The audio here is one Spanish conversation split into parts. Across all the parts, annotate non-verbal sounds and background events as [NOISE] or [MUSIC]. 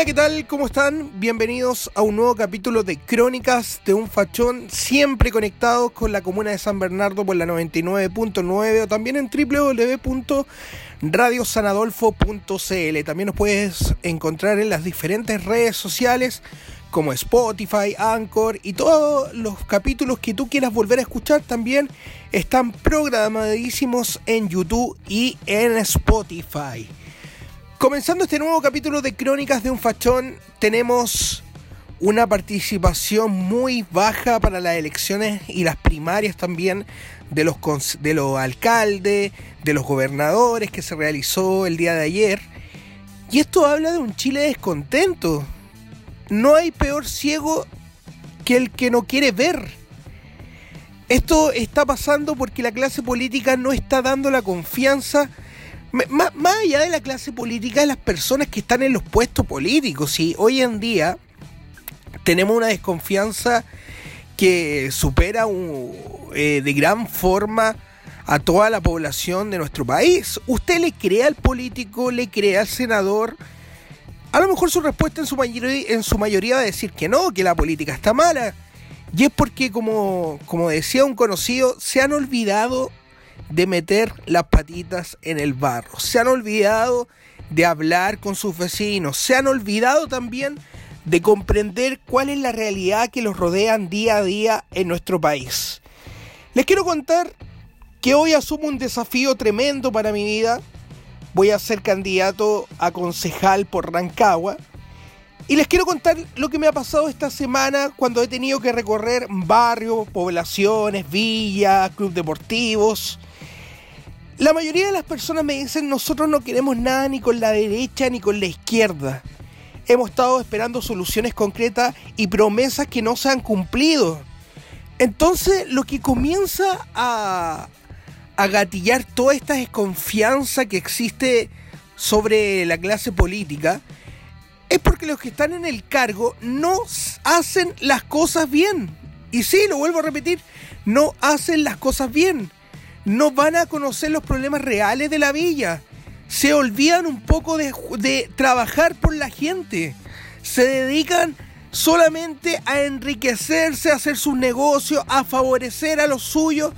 Hola, ¿qué tal? ¿Cómo están? Bienvenidos a un nuevo capítulo de Crónicas de un Fachón, siempre conectados con la comuna de San Bernardo por la 99.9 o también en www.radiosanadolfo.cl. También nos puedes encontrar en las diferentes redes sociales como Spotify, Anchor y todos los capítulos que tú quieras volver a escuchar también están programadísimos en YouTube y en Spotify. Comenzando este nuevo capítulo de Crónicas de un Fachón, tenemos una participación muy baja para las elecciones y las primarias también de los, de los alcaldes, de los gobernadores que se realizó el día de ayer. Y esto habla de un Chile descontento. No hay peor ciego que el que no quiere ver. Esto está pasando porque la clase política no está dando la confianza más, allá de la clase política, de las personas que están en los puestos políticos. Y hoy en día tenemos una desconfianza que supera eh, de gran forma a toda la población de nuestro país. ¿Usted le cree al político, le cree al senador? A lo mejor su respuesta en su, mayoría, en su mayoría va a decir que no, que la política está mala. Y es porque, como, como decía un conocido, se han olvidado de meter las patitas en el barro. Se han olvidado de hablar con sus vecinos. Se han olvidado también de comprender cuál es la realidad que los rodean día a día en nuestro país. Les quiero contar que hoy asumo un desafío tremendo para mi vida. Voy a ser candidato a concejal por Rancagua. Y les quiero contar lo que me ha pasado esta semana cuando he tenido que recorrer barrios, poblaciones, villas, clubes deportivos la mayoría de las personas me dicen nosotros no queremos nada ni con la derecha ni con la izquierda. Hemos estado esperando soluciones concretas y promesas que no se han cumplido. Entonces lo que comienza a, a gatillar toda esta desconfianza que existe sobre la clase política es porque los que están en el cargo no hacen las cosas bien. Y sí, lo vuelvo a repetir, no hacen las cosas bien no van a conocer los problemas reales de la villa. Se olvidan un poco de, trabajar por la gente. Se dedican solamente a enriquecerse, a hacer sus negocios, a favorecer a los suyos.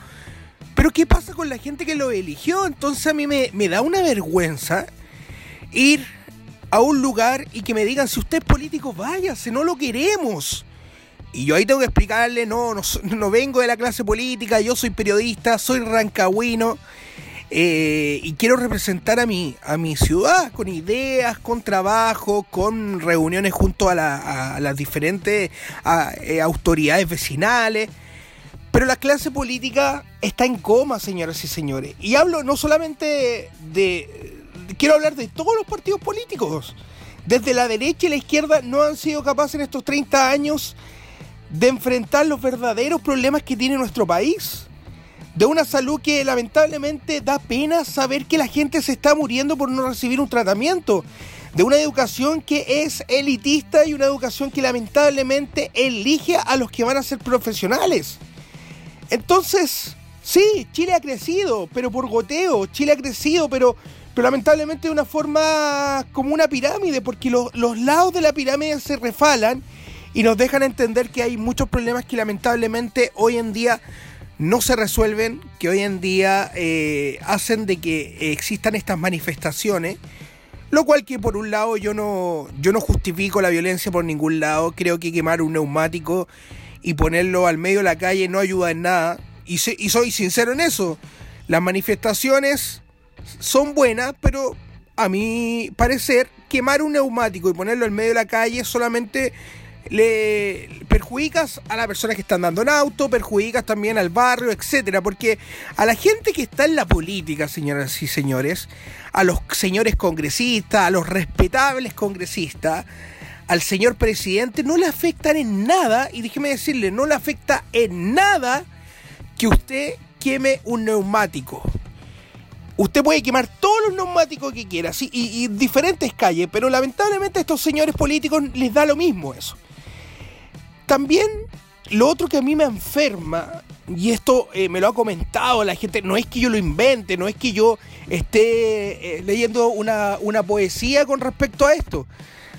Pero ¿qué pasa con la gente que lo eligió? Entonces a mí me, me da una vergüenza ir a un lugar y que me digan, si usted es político, váyase, no lo queremos. Y yo ahí tengo que explicarle, no, no, vengo de la clase política, yo soy periodista, soy rancagüino eh, y quiero representar a mi, a mi ciudad con ideas, con trabajo, con reuniones junto a, las diferentes eh, autoridades vecinales. Pero la clase política está en coma, señoras y señores. Y hablo no solamente de... Quiero hablar de todos los partidos políticos. Desde la derecha y la izquierda no han sido capaces en estos 30 años de enfrentar los verdaderos problemas que tiene nuestro país. De una salud que lamentablemente da pena saber que la gente se está muriendo por no recibir un tratamiento. De una educación que es elitista y una educación que lamentablemente elige a los que van a ser profesionales. Entonces, sí, Chile ha crecido, pero por goteo. Chile ha crecido, pero, pero lamentablemente de una forma como una pirámide, porque los, los lados de la pirámide se refalan y nos dejan entender que hay muchos problemas que lamentablemente hoy en día no se resuelven, que hoy en día eh, hacen de que existan estas manifestaciones, lo cual que por un lado yo no, yo no justifico la violencia por ningún lado, creo que quemar un neumático y ponerlo al medio de la calle no ayuda en nada, y, y soy sincero en eso, las manifestaciones son buenas, pero a mi parecer quemar un neumático y ponerlo al medio de la calle solamente le perjudicas a las personas que están dando en auto, perjudicas también al barrio, etcétera, porque a la gente que está en la política, señoras y señores, a los señores congresistas, a los respetables congresistas, al señor presidente no le afectan en nada, y déjeme decirle, no le afecta en nada que usted queme un neumático. Usted puede quemar todos los neumáticos que quiera, sí, y, diferentes calles, pero lamentablemente a estos señores políticos les da lo mismo eso. También lo otro que a mí me enferma, y esto eh, me lo ha comentado la gente, no es que yo lo invente, no es que yo esté eh, leyendo una, una poesía con respecto a esto,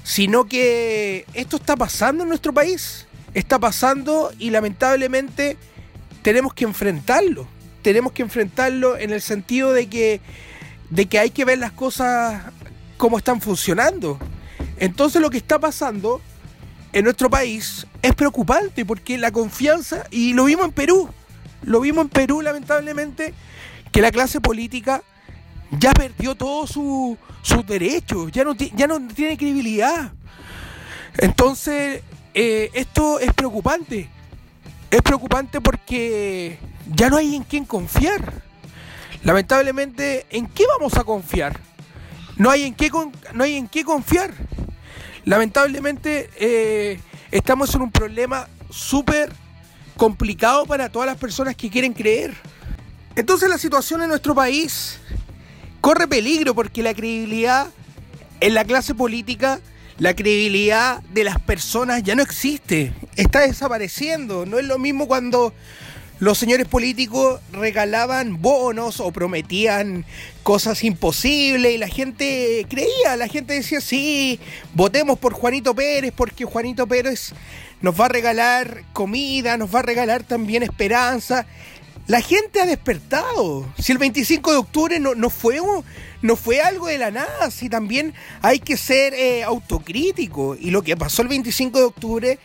sino que esto está pasando en nuestro país, está pasando y lamentablemente tenemos que enfrentarlo tenemos que enfrentarlo en el sentido de que, de que hay que ver las cosas como están funcionando. Entonces lo que está pasando en nuestro país es preocupante porque la confianza, y lo vimos en Perú, lo vimos en Perú lamentablemente, que la clase política ya perdió todos sus derechos, ya no, ya no tiene credibilidad. Entonces, eh, esto es preocupante. Es preocupante porque ya no hay en quién confiar. Lamentablemente, ¿en qué vamos a confiar? No hay en qué, no hay en qué confiar. Lamentablemente, eh, estamos en un problema súper complicado para todas las personas que quieren creer. Entonces la situación en nuestro país corre peligro porque la credibilidad en la clase política, la credibilidad de las personas ya no existe, está desapareciendo. No es lo mismo cuando los señores políticos regalaban bonos o prometían cosas imposibles y la gente creía, la gente decía, sí, votemos por Juanito Pérez porque Juanito Pérez nos va a regalar comida, nos va a regalar también esperanza. La gente ha despertado. Si el 25 de octubre no, no fue, no fue algo de la nada, si también hay que ser eh, autocrítico. Y lo que pasó el 25 de octubre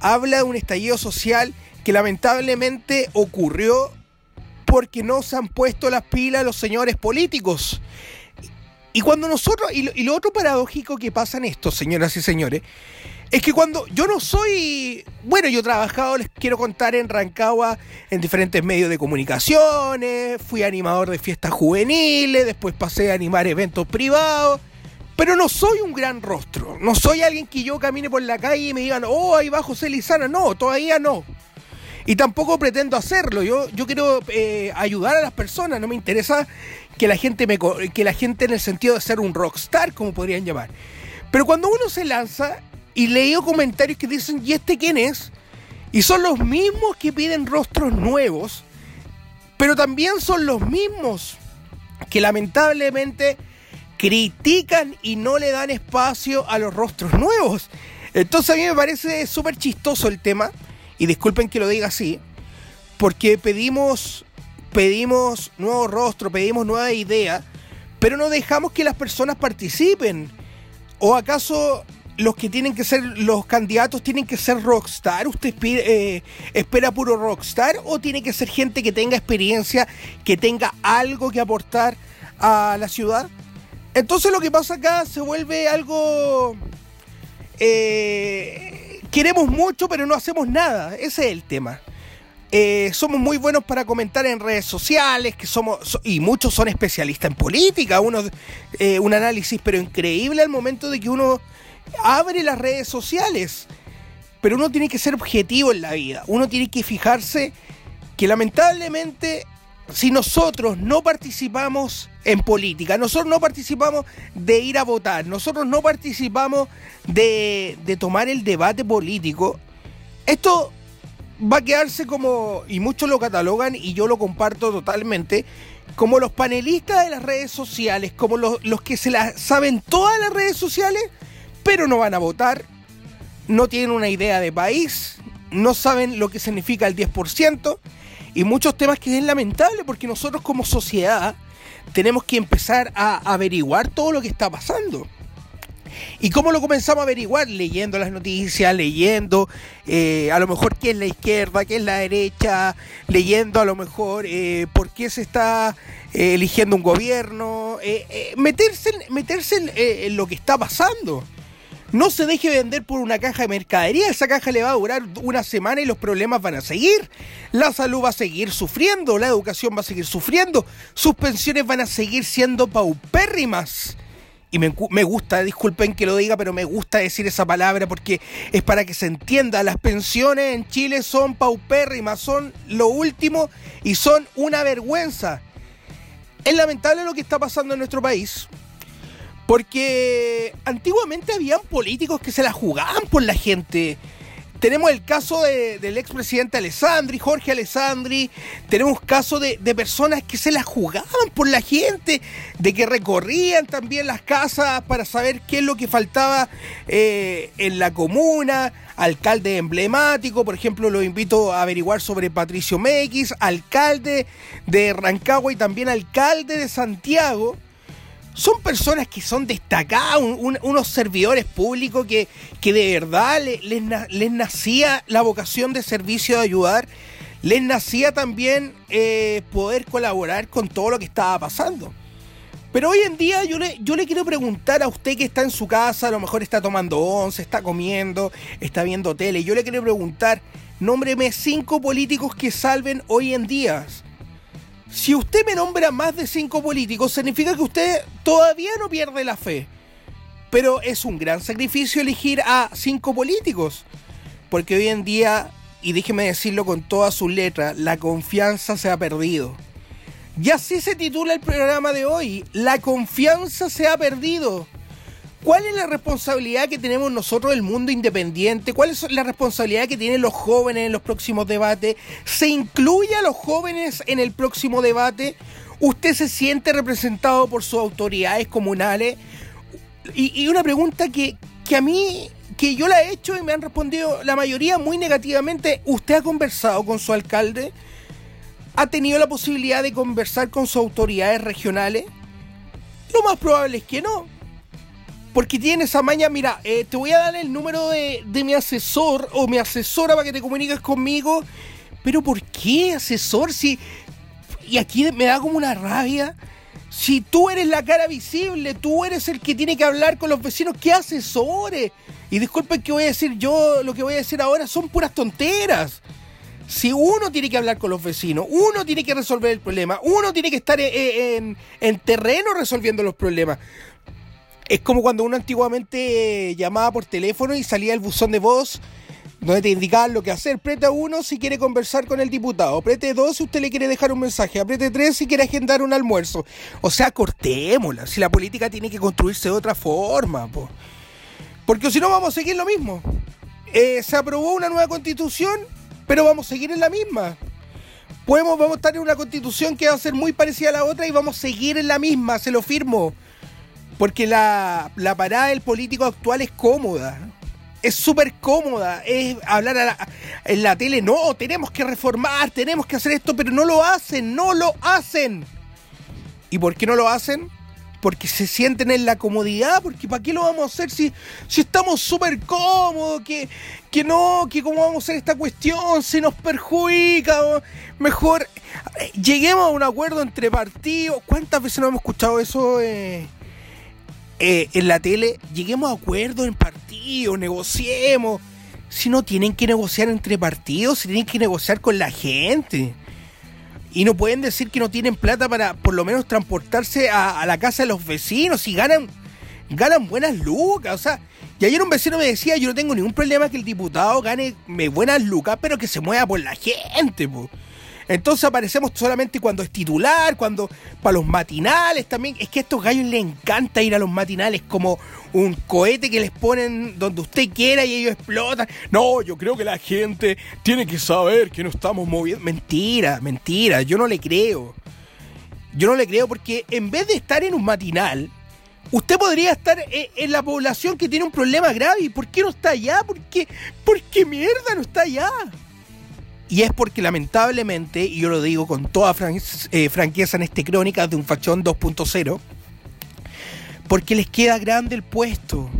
habla de un estallido social que lamentablemente ocurrió porque no se han puesto las pilas los señores políticos. Y cuando nosotros, y lo, otro paradójico que pasa en esto, señoras y señores, es que cuando yo no soy, bueno, yo he trabajado, les quiero contar, en Rancagua, en diferentes medios de comunicaciones, fui animador de fiestas juveniles, después pasé a animar eventos privados, pero no soy un gran rostro, no soy alguien que yo camine por la calle y me digan, oh, ahí va José Lizana, no, todavía no. Y tampoco pretendo hacerlo. Yo, yo quiero eh, ayudar a las personas. No me interesa que la gente me que la gente en el sentido de ser un rockstar, como podrían llamar. Pero cuando uno se lanza y leo comentarios que dicen, ¿y este quién es? Y son los mismos que piden rostros nuevos, pero también son los mismos que lamentablemente critican y no le dan espacio a los rostros nuevos. Entonces a mí me parece súper chistoso el tema y disculpen que lo diga así, porque pedimos, pedimos nuevo rostro, pedimos nueva idea, pero no dejamos que las personas participen. ¿O acaso los que tienen que ser, los candidatos tienen que ser rockstar? ¿Usted eh, espera puro rockstar o tiene que ser gente que tenga experiencia, que tenga algo que aportar a la ciudad? Entonces lo que pasa acá se vuelve algo... Eh, queremos mucho, pero no hacemos nada. Ese es el tema. Eh, somos muy buenos para comentar en redes sociales, que somos, y muchos son especialistas en política, uno, eh, un análisis pero increíble al momento de que uno abre las redes sociales. Pero uno tiene que ser objetivo en la vida, uno tiene que fijarse que lamentablemente si nosotros no participamos en política, nosotros no participamos de ir a votar, nosotros no participamos de, tomar el debate político, esto va a quedarse como, y muchos lo catalogan y yo lo comparto totalmente, como los panelistas de las redes sociales, como los, los que se las saben todas las redes sociales, pero no van a votar, no tienen una idea de país, no saben lo que significa el 10%, y muchos temas que es lamentable porque nosotros como sociedad tenemos que empezar a averiguar todo lo que está pasando. ¿Y cómo lo comenzamos a averiguar? Leyendo las noticias, leyendo eh, a lo mejor qué es la izquierda, qué es la derecha, leyendo a lo mejor eh, por qué se está eh, eligiendo un gobierno, meterse, meterse en lo que está pasando. No se deje vender por una caja de mercadería, esa caja le va a durar una semana y los problemas van a seguir. La salud va a seguir sufriendo, la educación va a seguir sufriendo, sus pensiones van a seguir siendo paupérrimas. y me, gusta, disculpen que lo diga, pero me gusta decir esa palabra porque es para que se entienda, las pensiones en Chile son paupérrimas, son lo último y son una vergüenza. Es lamentable lo que está pasando en nuestro país, porque antiguamente habían políticos que se la jugaban por la gente. Tenemos el caso del expresidente Alessandri, Jorge Alessandri. Tenemos caso de, personas que se la jugaban por la gente, de que recorrían también las casas para saber qué es lo que faltaba eh, en la comuna. Alcalde emblemático, por ejemplo, lo invito a averiguar sobre Patricio Mequis, alcalde de Rancagua y también alcalde de Santiago son personas que son destacadas, unos servidores públicos que, que de verdad les, nacía la vocación de servicio de ayudar, les nacía también eh, poder colaborar con todo lo que estaba pasando. Pero hoy en día yo le, yo le quiero preguntar a usted que está en su casa, a lo mejor está tomando once, está comiendo, está viendo tele, yo le quiero preguntar, nómbreme cinco políticos que salven hoy en día si usted me nombra más de cinco políticos, significa que usted todavía no pierde la fe. Pero es un gran sacrificio elegir a cinco políticos. Porque hoy en día, y déjeme decirlo con todas sus letras, la confianza se ha perdido. Y así se titula el programa de hoy. La confianza se ha perdido. ¿Cuál es la responsabilidad que tenemos nosotros, el mundo independiente? ¿Cuál es la responsabilidad que tienen los jóvenes en los próximos debates? ¿Se incluye a los jóvenes en el próximo debate? ¿Usted se siente representado por sus autoridades comunales? Y, una pregunta que, que a mí, que yo la he hecho y me han respondido la mayoría muy negativamente. ¿Usted ha conversado con su alcalde? ¿Ha tenido la posibilidad de conversar con sus autoridades regionales? Lo más probable es que no porque tiene esa maña, mira, eh, te voy a dar el número de, mi asesor o mi asesora para que te comuniques conmigo. Pero ¿por qué asesor? Si, y aquí me da como una rabia. Si tú eres la cara visible, tú eres el que tiene que hablar con los vecinos, ¿qué asesores? Y disculpen que voy a decir yo, lo que voy a decir ahora son puras tonteras. Si uno tiene que hablar con los vecinos, uno tiene que resolver el problema, uno tiene que estar en, en terreno resolviendo los problemas. Es como cuando uno antiguamente llamaba por teléfono y salía el buzón de voz donde te indicaban lo que hacer. Prete uno si quiere conversar con el diputado. Prete dos si usted le quiere dejar un mensaje. Apriete tres si quiere agendar un almuerzo. O sea, cortémosla. Si la política tiene que construirse de otra forma. Porque si no vamos a seguir lo mismo. Eh, se aprobó una nueva constitución, pero vamos a seguir en la misma. Podemos, vamos a estar en una constitución que va a ser muy parecida a la otra y vamos a seguir en la misma, se lo firmo. Porque la, parada del político actual es cómoda. Es súper cómoda. Es hablar en la tele, no, tenemos que reformar, tenemos que hacer esto, pero no lo hacen, no lo hacen. ¿Y por qué no lo hacen? Porque se sienten en la comodidad, porque ¿para qué lo vamos a hacer si, si estamos súper cómodos? Que, que no, que cómo vamos a hacer esta cuestión, se nos perjudica. Mejor eh, lleguemos a un acuerdo entre partidos. ¿Cuántas veces no hemos escuchado eso? Eh? Eh, en la tele, lleguemos a acuerdos en partidos, negociemos. Si no tienen que negociar entre partidos, si tienen que negociar con la gente. Y no pueden decir que no tienen plata para por lo menos transportarse a, la casa de los vecinos y ganan, ganan buenas lucas. O sea, y ayer un vecino me decía, yo no tengo ningún problema que el diputado gane buenas lucas, pero que se mueva por la gente, pues. Entonces aparecemos solamente cuando es titular, cuando para los matinales también. Es que a estos gallos les encanta ir a los matinales como un cohete que les ponen donde usted quiera y ellos explotan. No, yo creo que la gente tiene que saber que no estamos moviendo. Mentira, mentira, yo no le creo. Yo no le creo porque en vez de estar en un matinal, usted podría estar eh, en la población que tiene un problema grave. ¿Y por qué no está allá? ¿Por qué, ¿Por qué mierda no está allá? Y es porque lamentablemente, y yo lo digo con toda eh, franqueza en este crónica de un fachón 2.0, porque les queda grande el puesto,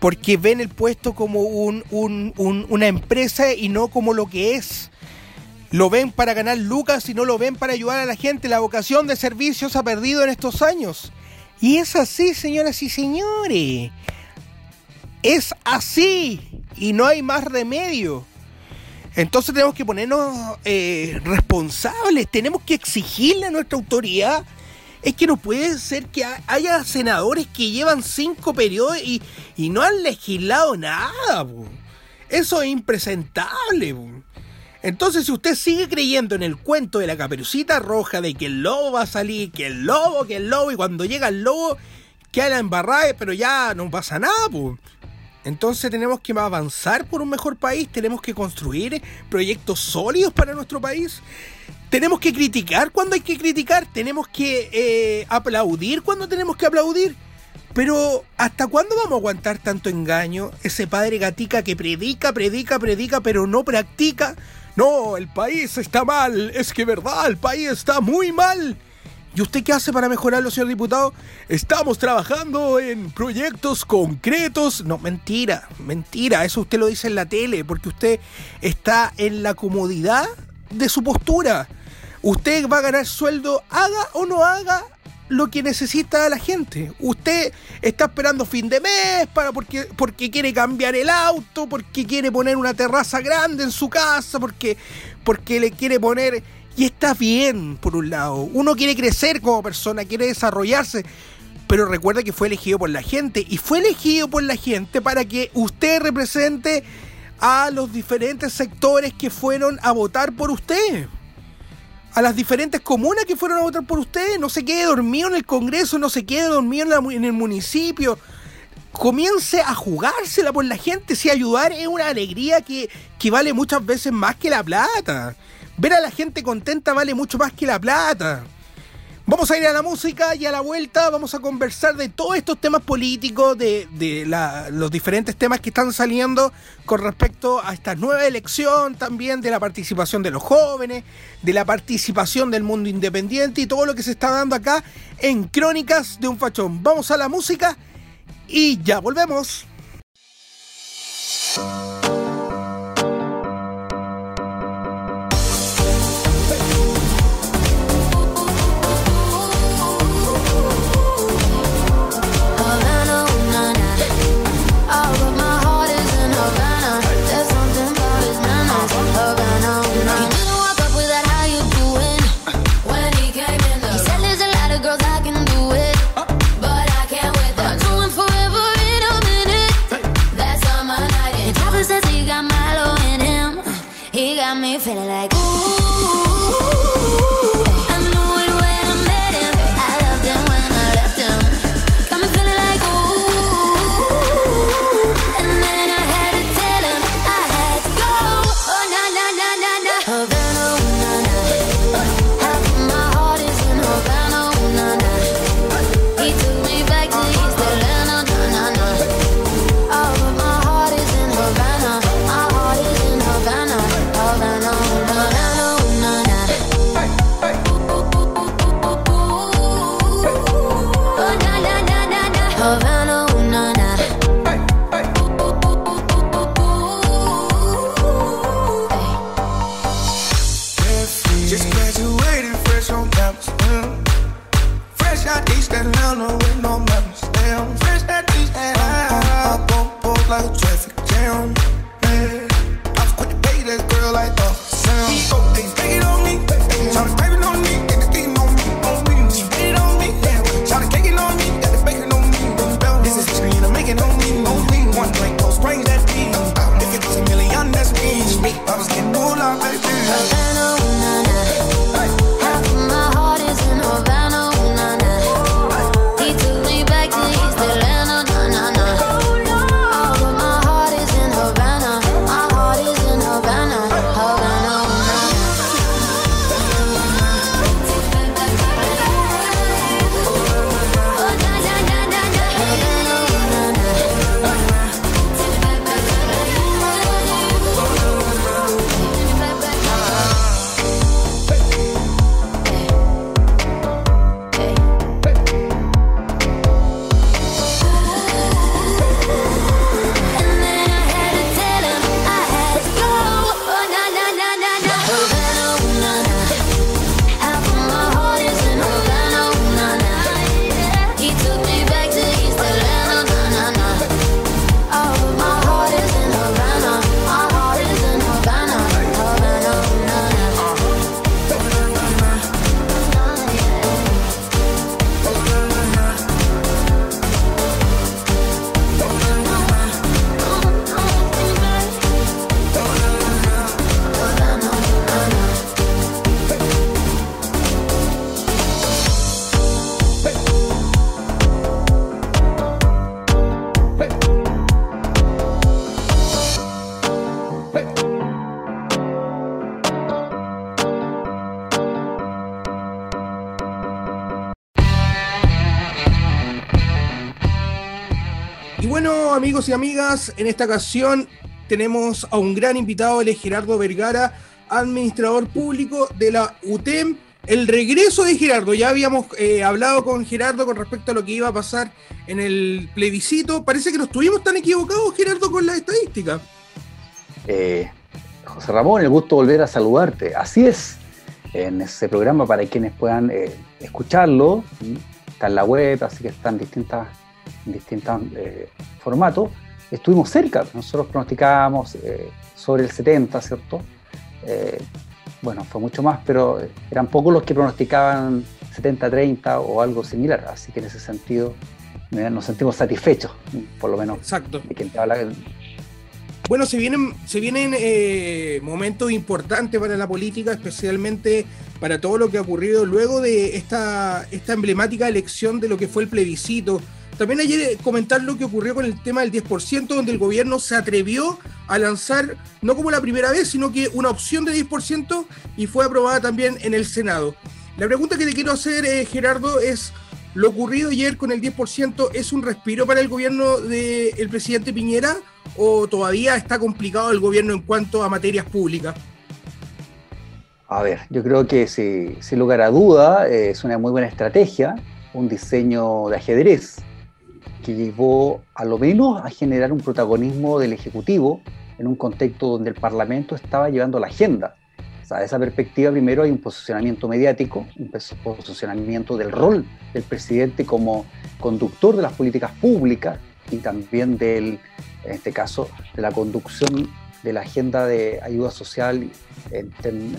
porque ven el puesto como una empresa y no como lo que es. Lo ven para ganar lucas y no lo ven para ayudar a la gente. La vocación de servicio se ha perdido en estos años. Y es así, señoras y señores. Es así. Y no hay más remedio. Entonces tenemos que ponernos eh, responsables, tenemos que exigirle a nuestra autoridad Es que no puede ser que haya senadores que llevan cinco periodos y, no han legislado nada. Eso es impresentable. Entonces, si usted sigue creyendo en el cuento de la caperucita roja, de que el lobo va a salir, que el lobo, que el lobo, y cuando llega el lobo, queda la embarrada, pero ya no pasa nada, pues. Entonces tenemos que avanzar por un mejor país, tenemos que construir proyectos sólidos para nuestro país, tenemos que criticar cuando hay que criticar, tenemos que eh, aplaudir cuando tenemos que aplaudir. Pero ¿hasta cuándo vamos a aguantar tanto engaño? Ese padre gatica que predica, predica, predica, pero no practica. No, el país está mal. Es que verdad, el país está muy mal. ¿Y usted qué hace para mejorarlo, señor diputado? Estamos trabajando en proyectos concretos. No, mentira, mentira. Eso usted lo dice en la tele, porque usted está en la comodidad de su postura. Usted va a ganar sueldo, haga o no haga lo que necesita la gente. Usted está esperando fin de mes para porque, porque quiere cambiar el auto, porque quiere poner una terraza grande en su casa, porque, porque le quiere poner... Y está bien, por un lado. Uno quiere crecer como persona, quiere desarrollarse. Pero recuerda que fue elegido por la gente. Y fue elegido por la gente para que usted represente a los diferentes sectores que fueron a votar por usted a las diferentes comunas que fueron a votar por usted. No se quede dormido en el Congreso, no se quede dormido en, el municipio. Comience a jugársela por la gente. Si ayudar es una alegría que, que vale muchas veces más que la plata. Ver a la gente contenta vale mucho más que la plata. Vamos a ir a la música y a la vuelta vamos a conversar de todos estos temas políticos, de, los diferentes temas que están saliendo con respecto a esta nueva elección, también de la participación de los jóvenes, de la participación del mundo independiente y todo lo que se está dando acá en Crónicas de un Fachón. Vamos a la música y ya volvemos. Feeling like like a traffic jam. Y amigas, en esta ocasión tenemos a un gran invitado, el Gerardo Vergara, administrador público de la UTEM. El regreso de Gerardo, ya habíamos eh, hablado con Gerardo con respecto a lo que iba a pasar en el plebiscito. Parece que no estuvimos tan equivocados, Gerardo, con la estadística. Eh, José Ramón, el gusto volver a saludarte. Así es, en ese programa para quienes puedan eh, escucharlo, está en la web, así que están distintas, en distintos formatos. Estuvimos cerca, nosotros pronosticábamos sobre el 70, ¿cierto? bueno, fue mucho más, pero eran pocos los que pronosticaban 70-30 o algo similar, así que en ese sentido nos sentimos satisfechos, por lo menos. Exacto. De quien te habla. Bueno, se vienen, se vienen eh, momentos importantes para la política, especialmente para todo lo que ha ocurrido luego de esta, esta emblemática elección de lo que fue el plebiscito también ayer comentar lo que ocurrió con el tema del 10%, donde el gobierno se atrevió a lanzar, no como la primera vez, sino que una opción de 10% y fue aprobada también en el Senado. La pregunta que te quiero hacer, eh, Gerardo, es, ¿lo ocurrido ayer con el 10% es un respiro para el gobierno del presidente Piñera o todavía está complicado el gobierno en cuanto a materias públicas? A ver, yo creo que sin lugar a duda eh, es una muy buena estrategia, un diseño de ajedrez que llevó a lo menos a generar un protagonismo del Ejecutivo en un contexto donde el Parlamento estaba llevando la agenda. O sea, esa perspectiva primero hay un posicionamiento mediático, un posicionamiento del rol del presidente como conductor de las políticas públicas y también del, en este caso, de la conducción de la agenda de ayuda social en, en,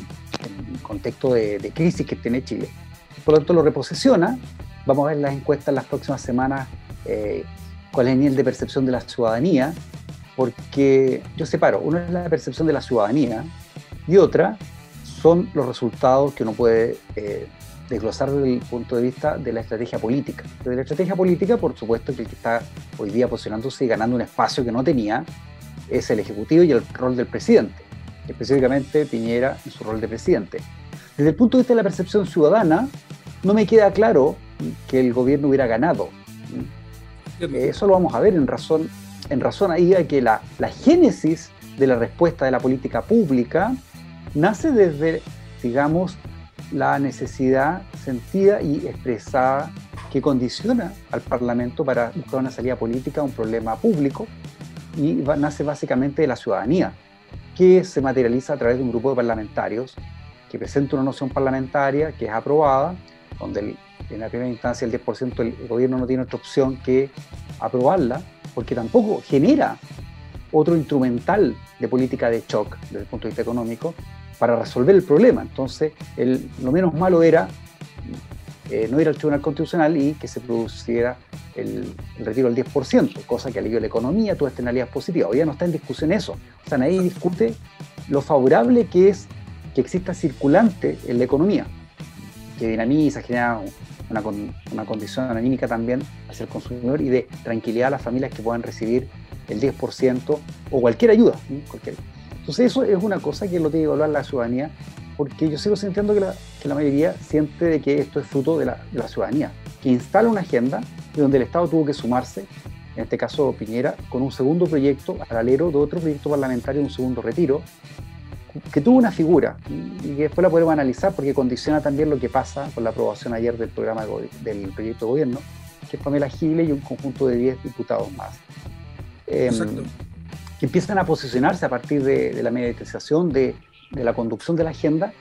contexto de, crisis que tiene Chile. Por lo tanto, lo reposiciona. Vamos a ver las encuestas en las próximas semanas eh, cuál es el nivel de percepción de la ciudadanía, porque yo separo, una es la percepción de la ciudadanía y otra son los resultados que uno puede eh, desglosar desde el punto de vista de la estrategia política. Desde la estrategia política, por supuesto, que el que está hoy día posicionándose y ganando un espacio que no tenía es el Ejecutivo y el rol del presidente, específicamente Piñera en su rol de presidente. Desde el punto de vista de la percepción ciudadana, no me queda claro que el gobierno hubiera ganado eso lo vamos a ver en razón, en razón ahí a que la, la génesis de la respuesta de la política pública nace desde, digamos, la necesidad sentida y expresada que condiciona al Parlamento para buscar una salida política a un problema público y nace básicamente de la ciudadanía, que se materializa a través de un grupo de parlamentarios que presenta una noción parlamentaria que es aprobada, donde el, en la primera instancia el 10% el gobierno no tiene otra opción que aprobarla, porque tampoco genera otro instrumental de política de shock desde el punto de vista económico para resolver el problema. Entonces, lo menos malo era eh, no ir al Tribunal Constitucional y que se produciera el, retiro del 10%, cosa que alivió la economía, toda externalidad positiva. Hoy ya no está en discusión eso. O sea, nadie discute lo favorable que es que exista circulante en la economía, que dinamiza, genera una, una condición anímica también hacia el consumidor y de tranquilidad a las familias que puedan recibir el 10% o cualquier ayuda. Cualquier. Entonces eso es una cosa que lo tiene que evaluar la ciudadanía, porque yo sigo sintiendo que la, que la mayoría siente de que esto es fruto de la, de la ciudadanía, que instala una agenda donde el Estado tuvo que sumarse, en este caso Piñera, con un segundo proyecto paralelo de otro proyecto parlamentario, un segundo retiro, que tuvo una figura y que después la podemos analizar porque condiciona también lo que pasa con la aprobación ayer del programa del proyecto de gobierno, que es Pamela Gile y un conjunto de 10 diputados más. Eh, que empiezan a posicionarse a partir de, la mediatización de, de, la conducción de la agenda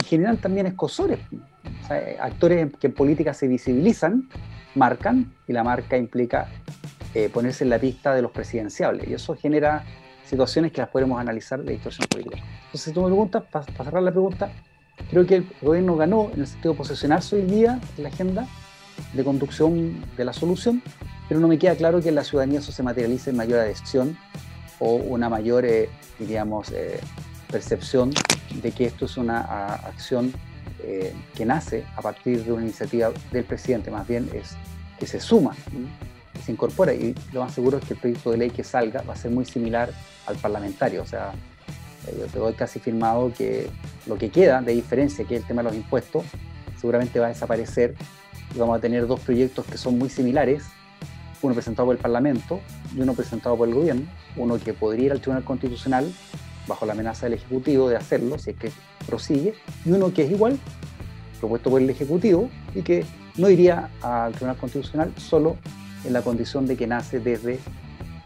y generan también escosores, actores que en política se visibilizan, marcan, y la marca implica eh, ponerse en la pista de los presidenciables, y eso genera situaciones que las podemos analizar de distorsión política. Entonces, si tú me preguntas, para, cerrar la pregunta, creo que el gobierno ganó en el sentido de posicionarse hoy día en la agenda de conducción de la solución, pero no me queda claro que en la ciudadanía eso se materialice en mayor adhesión o una mayor, eh, diríamos, eh, percepción de que esto es una acción eh, que nace a partir de una iniciativa del presidente, más bien es que se suma, que se incorpora y lo más seguro es que el proyecto de ley que salga va a ser muy similar al parlamentario, o sea, eh, yo te doy casi firmado que lo que queda de diferencia, que es el tema de los impuestos, seguramente va a desaparecer y vamos a tener dos proyectos que son muy similares uno presentado por el Parlamento y uno presentado por el gobierno, uno que podría ir al Tribunal Constitucional bajo la amenaza del Ejecutivo de hacerlo, si es que prosigue, y uno que es igual, propuesto por el Ejecutivo, y que no iría al Tribunal Constitucional solo en la condición de que nace desde,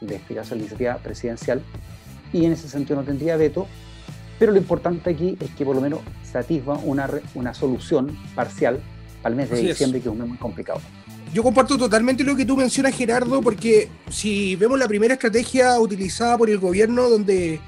de este caso, la iniciativa presidencial, y en ese sentido no tendría veto, pero lo importante aquí es que por lo menos se atisba una, una solución parcial para el mes de diciembre, que es un mes muy complicado. Yo comparto totalmente lo que tú mencionas, Gerardo, porque si vemos la primera estrategia utilizada por el gobierno, donde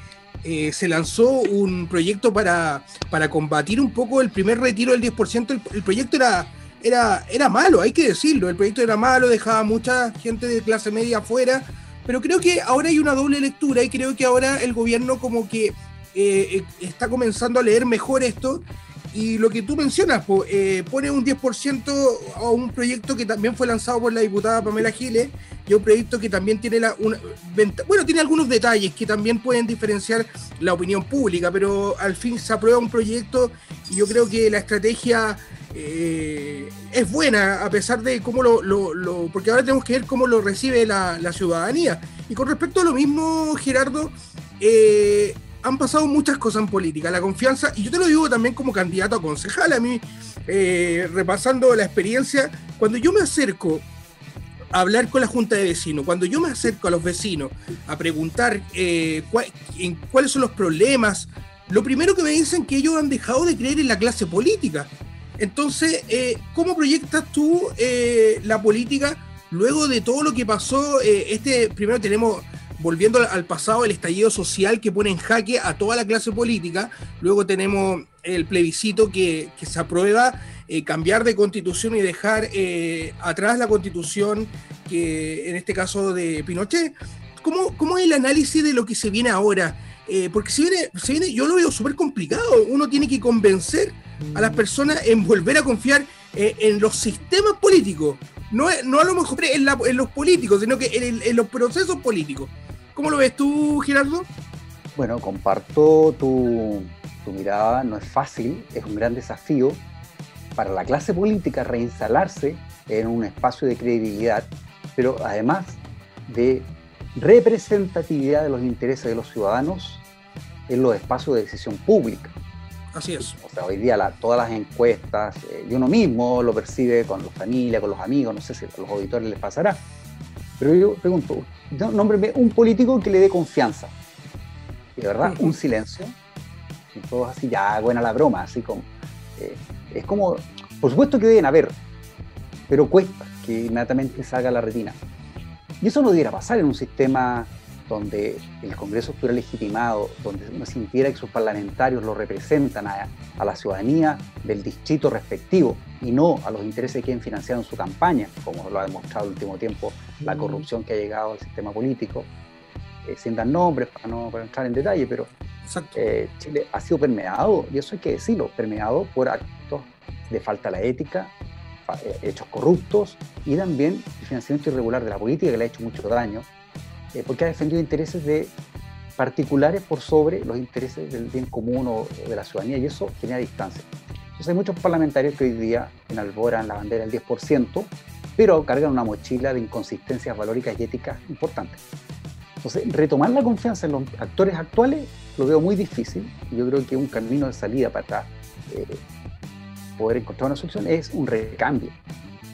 eh, se lanzó un proyecto para, para combatir un poco el primer retiro del 10%, el, proyecto era, era, era malo, hay que decirlo, el proyecto era malo, dejaba mucha gente de clase media afuera, pero creo que ahora hay una doble lectura y creo que ahora el gobierno como que eh, está comenzando a leer mejor esto y lo que tú mencionas, eh, pone un 10% a un proyecto que también fue lanzado por la diputada Pamela Giles y un proyecto que también tiene la, una, bueno, tiene algunos detalles que también pueden diferenciar la opinión pública, pero al fin se aprueba un proyecto y yo creo que la estrategia eh, es buena a pesar de cómo lo, lo, porque ahora tenemos que ver cómo lo recibe la, la ciudadanía. Y con respecto a lo mismo, Gerardo, eh, han pasado muchas cosas en política. La confianza, y yo te lo digo también como candidato a concejal, a mí, eh, repasando la experiencia, cuando yo me acerco a hablar con la Junta de Vecinos, cuando yo me acerco a los vecinos a preguntar eh, cuáles son los problemas, lo primero que me dicen es que ellos han dejado de creer en la clase política. Entonces, eh, ¿cómo proyectas tú la política luego de todo lo que pasó? este, primero tenemos volviendo al pasado, el estallido social que pone en jaque a toda la clase política. Luego tenemos el plebiscito que, se aprueba eh, cambiar de constitución y dejar eh, atrás la constitución que en este caso de Pinochet. ¿Cómo, ¿Cómo, es el análisis de lo que se viene ahora? Eh, porque se viene, se viene, yo lo veo súper complicado. Uno tiene que convencer a las personas en volver a confiar en los sistemas políticos. No, no a lo mejor en, los políticos, sino que en los procesos políticos. ¿Cómo lo ves tú, Gerardo? Bueno, comparto tu, mirada, no es fácil, es un gran desafío para la clase política reinstalarse en un espacio de credibilidad, pero además de representatividad de los intereses de los ciudadanos en los espacios de decisión pública. Así es. O sea, hoy día todas las encuestas, eh, y uno mismo lo percibe con la familia, con los amigos, no sé si a los auditores les pasará, pero yo pregunto, nómbreme un político que le dé confianza. Y de verdad, un silencio. Y todos así, ya, buena la broma, así como. Eh, es como, por supuesto que deben haber, pero cuesta que inmediatamente salga la retina. Y eso no debiera pasar en un sistema donde el Congreso estuviera legitimado, donde uno sintiera que sus parlamentarios lo representan a, la ciudadanía del distrito respectivo y no a los intereses que han financiado en su campaña, como lo ha demostrado el último tiempo la mm. corrupción que ha llegado al sistema político, eh, sin dar nombres para no entrar en detalle, pero eh, Chile ha sido permeado, y eso hay que decirlo, permeado por actos de falta a la ética, eh, hechos corruptos y también el financiamiento irregular de la política que le ha hecho mucho daño eh, porque ha defendido intereses de particulares por sobre los intereses del bien común o de la ciudadanía y eso genera distancia. Entonces hay muchos parlamentarios que hoy día enalboran la bandera del 10%, pero cargan una mochila de inconsistencias valóricas y éticas importantes. Entonces, retomar la confianza en los actores actuales lo veo muy difícil y yo creo que un camino de salida para eh, poder encontrar una solución es un recambio.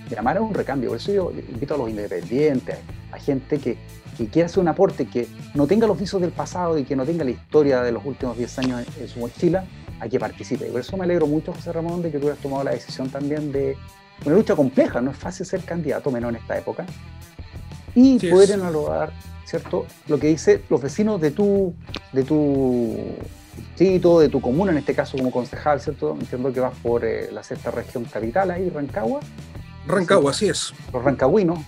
Llamar a un recambio. Por eso yo invito a los independientes, a gente que que quiera hacer un aporte que no tenga los visos del pasado y que no tenga la historia de los últimos 10 años en, su mochila, a que participe. Y por eso me alegro mucho, José Ramón, de que tú hayas tomado la decisión también de una lucha compleja, no es fácil ser candidato, menos en esta época, y poder enalbar, ¿cierto? Lo que dicen los vecinos de tu, de tu distrito, de tu comuna, en este caso como concejal, ¿cierto? Entiendo que vas por eh, la sexta región capital ahí, Rancagua. Rancagua, así es. Los rancagüinos,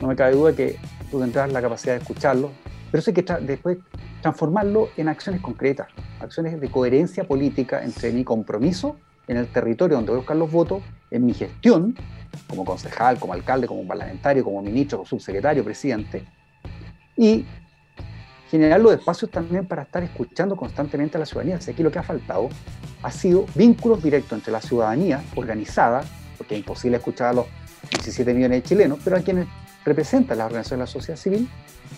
no me cabe duda que tú tendrás la capacidad de escucharlo, pero eso hay que después transformarlo en acciones concretas, acciones de coherencia política entre mi compromiso en el territorio donde voy a buscar los votos, en mi gestión, como concejal, como alcalde, como parlamentario, como ministro, como subsecretario, presidente, y generar los espacios también para estar escuchando constantemente a la ciudadanía. Así aquí lo que ha faltado ha sido vínculos directos entre la ciudadanía organizada, porque es imposible escuchar a los 17 millones de chilenos, pero a quienes representa a las organizaciones de la sociedad civil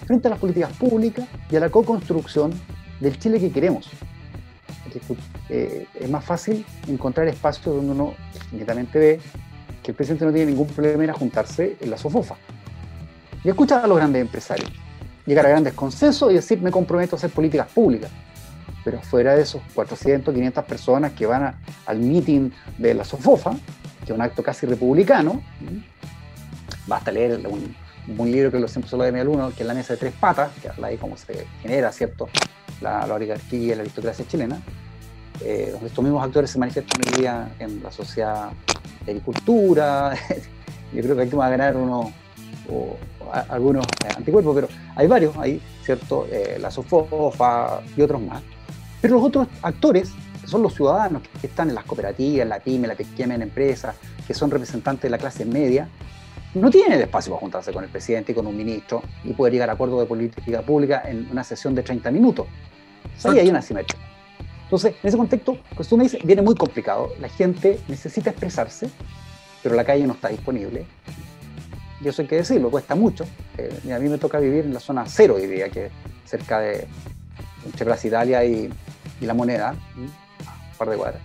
frente a las políticas públicas y a la co-construcción del Chile que queremos. Eh, es más fácil encontrar espacios donde uno inmediatamente ve que el presidente no tiene ningún problema en juntarse en la sofofa y escuchar a los grandes empresarios, llegar a grandes consensos y decir me comprometo a hacer políticas públicas. Pero fuera de esos 400, 500 personas que van al meeting de la SOFOFA, que es un acto casi republicano, basta leer un, libro que lo siempre solo de mi alumno, que es La Mesa de Tres Patas, que habla de cómo se genera ¿cierto? La, oligarquía y la aristocracia chilena, eh, donde estos mismos actores se manifiestan hoy día en la sociedad de agricultura. [LAUGHS] Yo creo que aquí va a ganar uno, o, algunos eh, anticuerpos, pero hay varios ahí, ¿cierto? Eh, la SOFOFA y otros más. Pero los otros actores, son los ciudadanos que están en las cooperativas, la pyme, la pequeña empresa, que son representantes de la clase media, no tienen espacio para juntarse con el presidente y con un ministro y poder llegar a acuerdos de política pública en una sesión de 30 minutos. Ahí hay una simetría. Entonces, en ese contexto, pues tú me dices, viene muy complicado. La gente necesita expresarse, pero la calle no está disponible. Yo sé qué decirlo, cuesta mucho. Eh, a mí me toca vivir en la zona cero hoy día, que es cerca de entre Plaza Italia y, y la moneda, un par de cuadras,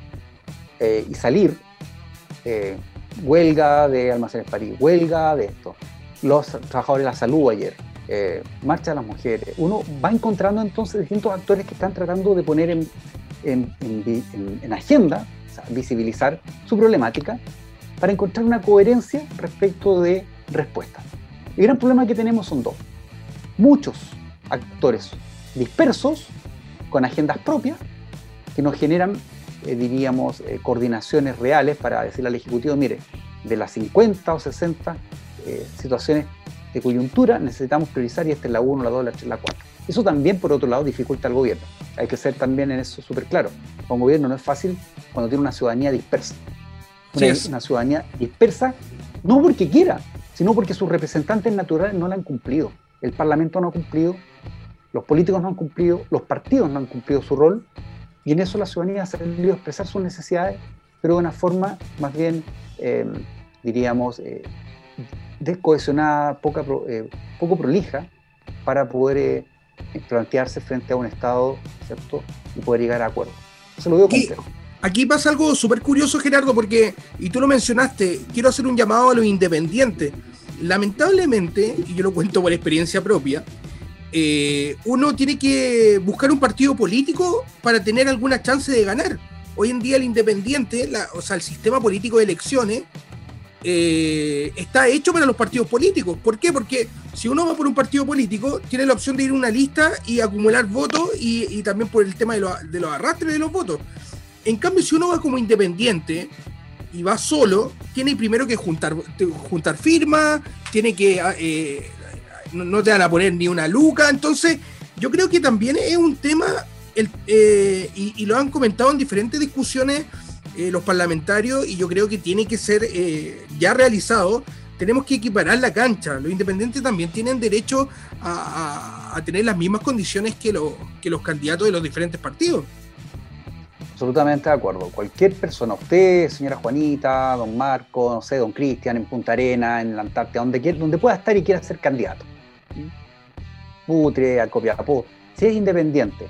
eh, y salir, eh, huelga de Almacenes París, huelga de esto, los trabajadores de la salud ayer, eh, marcha de las mujeres. Uno va encontrando entonces distintos actores que están tratando de poner en, en, en, agenda, visibilizar su problemática, para encontrar una coherencia respecto de respuestas. El gran problema que tenemos son dos. Muchos actores dispersos, con agendas propias, que nos generan, eh, diríamos, eh, coordinaciones reales para decirle al Ejecutivo, mire, de las 50 o 60 eh, situaciones de coyuntura necesitamos priorizar y esta es la 1, la 2, la 3, la 4. Eso también, por otro lado, dificulta al gobierno. Hay que ser también en eso súper claro. un gobierno no es fácil cuando tiene una ciudadanía dispersa. Una, una ciudadanía dispersa, no porque quiera, sino porque sus representantes naturales no la han cumplido. El Parlamento no ha cumplido, los políticos no han cumplido, los partidos no han cumplido su rol, y en eso la ciudadanía ha salido a expresar sus necesidades, pero de una forma más bien, em, diríamos, eh, descohesionada, poca, eh, poco prolija, para poder eh, plantearse frente a un Estado, ¿cierto? Y poder llegar a acuerdos. Se lo veo complejo. Aquí pasa algo súper curioso, Gerardo, porque, y tú lo mencionaste, quiero hacer un llamado a los independientes. Lamentablemente, y yo lo cuento por experiencia propia, eh, uno tiene que buscar un partido político para tener alguna chance de ganar. Hoy en día el independiente, o sea, el sistema político de elecciones, eh, está hecho para los partidos políticos. ¿Por qué? Porque si uno va por un partido político, tiene la opción de ir a una lista y acumular votos y, también por el tema de, los arrastres de los votos. En cambio, si uno va como independiente y va solo, tiene primero que juntar, juntar firmas, tiene que eh, no, te van a poner ni una luca. Entonces, yo creo que también es un tema, eh, y, lo han comentado en diferentes discusiones eh, los parlamentarios, y yo creo que tiene que ser eh, ya realizado. Tenemos que equiparar la cancha. Los independientes también tienen derecho a, tener las mismas condiciones que, que los candidatos de los diferentes partidos. Absolutamente de acuerdo. Cualquier persona, usted, señora Juanita, don Marco, no sé, don Cristian, en Punta Arena, en la Antártida, donde, donde pueda estar y quiera ser candidato. Putre, a Copiapó, si es independiente,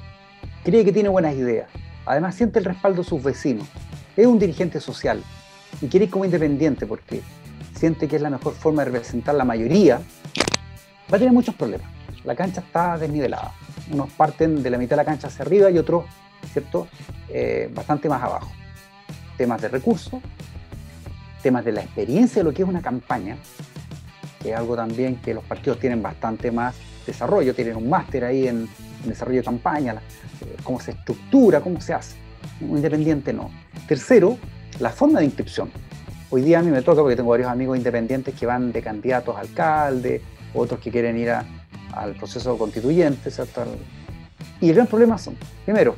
cree que tiene buenas ideas, además siente el respaldo de sus vecinos, es un dirigente social y quiere ir como independiente porque siente que es la mejor forma de representar la mayoría, va a tener muchos problemas. La cancha está desnivelada. Unos parten de la mitad de la cancha hacia arriba y otros, ¿cierto?, eh, bastante más abajo. Temas de recursos, temas de la experiencia de lo que es una campaña, que es algo también que los partidos tienen bastante más desarrollo, tienen un máster ahí en, desarrollo de campaña, eh, cómo se estructura, cómo se hace. Un independiente no. Tercero, la forma de inscripción. Hoy día a mí me toca porque tengo varios amigos independientes que van de candidatos a alcalde, otros que quieren ir al proceso constituyente, ¿cierto? Y el gran problema son, primero,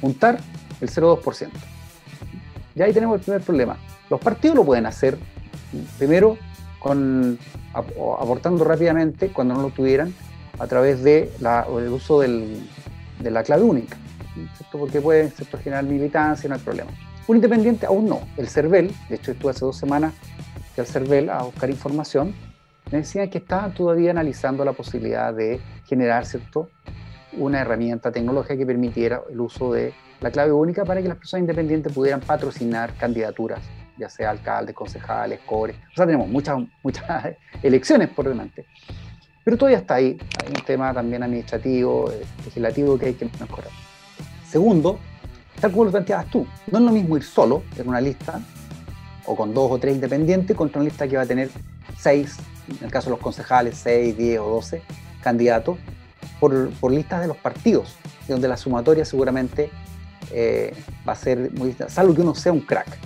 juntar el 0,2%. Ya ahí tenemos el primer problema. Los partidos lo pueden hacer, primero, con, aportando rápidamente, cuando no lo tuvieran, a través de uso del, de la clave única, porque puede generar militancia, no hay problema. Un independiente aún no. El CERVEL, de hecho estuve hace dos semanas al CERVEL a buscar información, me decían que estaban todavía analizando la posibilidad de generar, ¿cierto?, una herramienta tecnológica que permitiera el uso de la clave única para que las personas independientes pudieran patrocinar candidaturas, ya sea alcaldes, concejales, cores. O sea, tenemos muchas, muchas [LAUGHS] elecciones por delante. Pero todavía está ahí. Hay un tema también administrativo, eh, legislativo que hay que mejorar. Segundo, tal como lo planteabas tú, no es lo mismo ir solo en una lista o con dos o tres independientes contra una lista que va a tener seis, en el caso de los concejales, seis, diez o doce candidatos, por, por listas de los partidos, donde la sumatoria seguramente eh, va a ser muy salvo que uno sea un crack.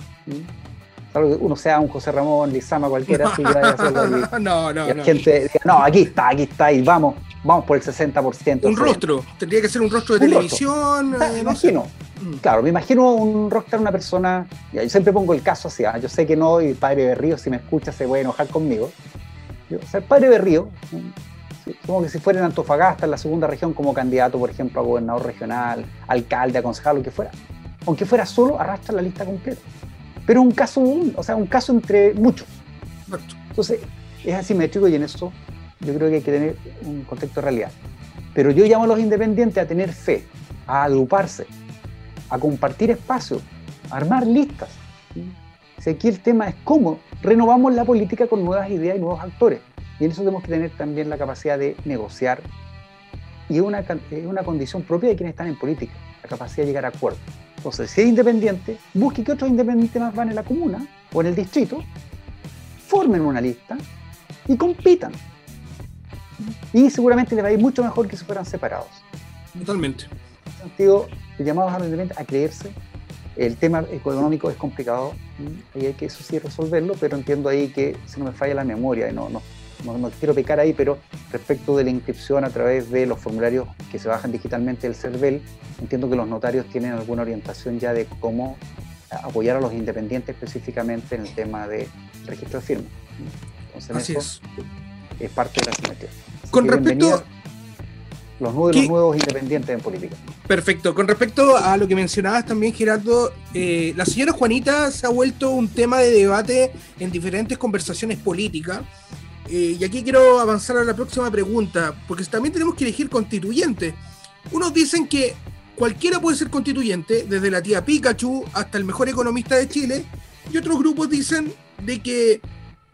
Que uno sea un José Ramón, Lizama, cualquiera, [LAUGHS] así y, no, no, la gente diga, no, aquí está, aquí está, y vamos, vamos por el 60%. Un rostro, tendría que ser un rostro de televisión. Ah, eh, imagino. Mm. Claro, me imagino un rockstar, una persona, yo siempre pongo el caso así, ¿ah? yo sé que no, y padre Berrío, si me escucha, se puede enojar conmigo. Yo, o sea, el padre Berrío, como que si fuera en Antofagasta, en la segunda región, como candidato, por ejemplo, a gobernador regional, alcalde, a concejal, lo que fuera, aunque fuera solo, arrastra la lista completa. Pero un caso, o sea, un caso entre muchos. Entonces, es asimétrico y en eso yo creo que hay que tener un contexto de realidad. Pero yo llamo a los independientes a tener fe, a agruparse, a compartir espacios, a armar listas. Si aquí el tema es cómo renovamos la política con nuevas ideas y nuevos actores. Y en eso tenemos que tener también la capacidad de negociar. Y es una, una condición propia de quienes están en política, la capacidad de llegar a acuerdos. Entonces, si es independiente, busque que otros independientes más van en la comuna o en el distrito, formen una lista y compitan. Y seguramente les va a ir mucho mejor que si fueran separados. Totalmente. En ese sentido, llamamos a los independientes a creerse. El tema económico es complicado y hay que eso sí resolverlo, pero entiendo ahí que si no me falla la memoria, y no, no, no, quiero pecar ahí, pero respecto de la inscripción a través de los formularios que se bajan digitalmente del CERVEL, entiendo que los notarios tienen alguna orientación ya de cómo apoyar a los independientes específicamente en el tema de registro de firma. Entonces, Así eso es. parte de la simetría. Con respecto los nuevos, los nuevos independientes en política. Perfecto. Con respecto a lo que mencionabas también, Gerardo, eh, la señora Juanita se ha vuelto un tema de debate en diferentes conversaciones políticas. Eh, y aquí quiero avanzar a la próxima pregunta, porque también tenemos que elegir constituyente. Unos dicen que cualquiera puede ser constituyente, desde la tía Pikachu hasta el mejor economista de Chile, y otros grupos dicen de que,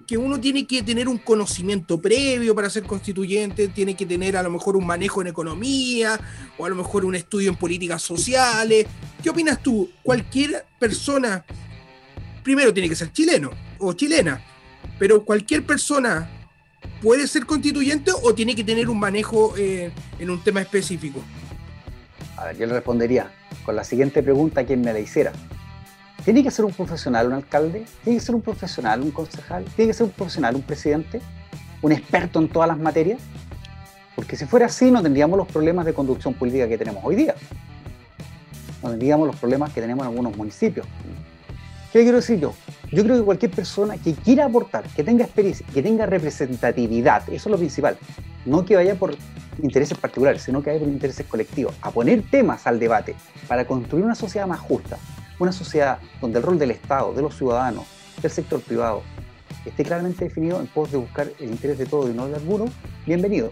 que uno tiene que tener un conocimiento previo para ser constituyente, tiene que tener a lo mejor un manejo en economía, o a lo mejor un estudio en políticas sociales. ¿Qué opinas tú? ¿Cualquier persona, primero tiene que ser chileno o chilena, pero cualquier persona puede ser constituyente o tiene que tener un manejo eh, en un tema específico? A ver, yo le respondería con la siguiente pregunta a quien me la hiciera. ¿Tiene que ser un profesional un alcalde? ¿Tiene que ser un profesional un concejal? ¿Tiene que ser un profesional un presidente? ¿Un experto en todas las materias? Porque si fuera así no tendríamos los problemas de conducción política que tenemos hoy día. No tendríamos los problemas que tenemos en algunos municipios. ¿Qué quiero decir yo? Yo creo que cualquier persona que quiera aportar, que tenga experiencia, que tenga representatividad, eso es lo principal. No que vaya por intereses particulares, sino que vaya por intereses colectivos, a poner temas al debate para construir una sociedad más justa, una sociedad donde el rol del Estado, de los ciudadanos, del sector privado, esté claramente definido en pos de buscar el interés de todos y no de algunos, bienvenido.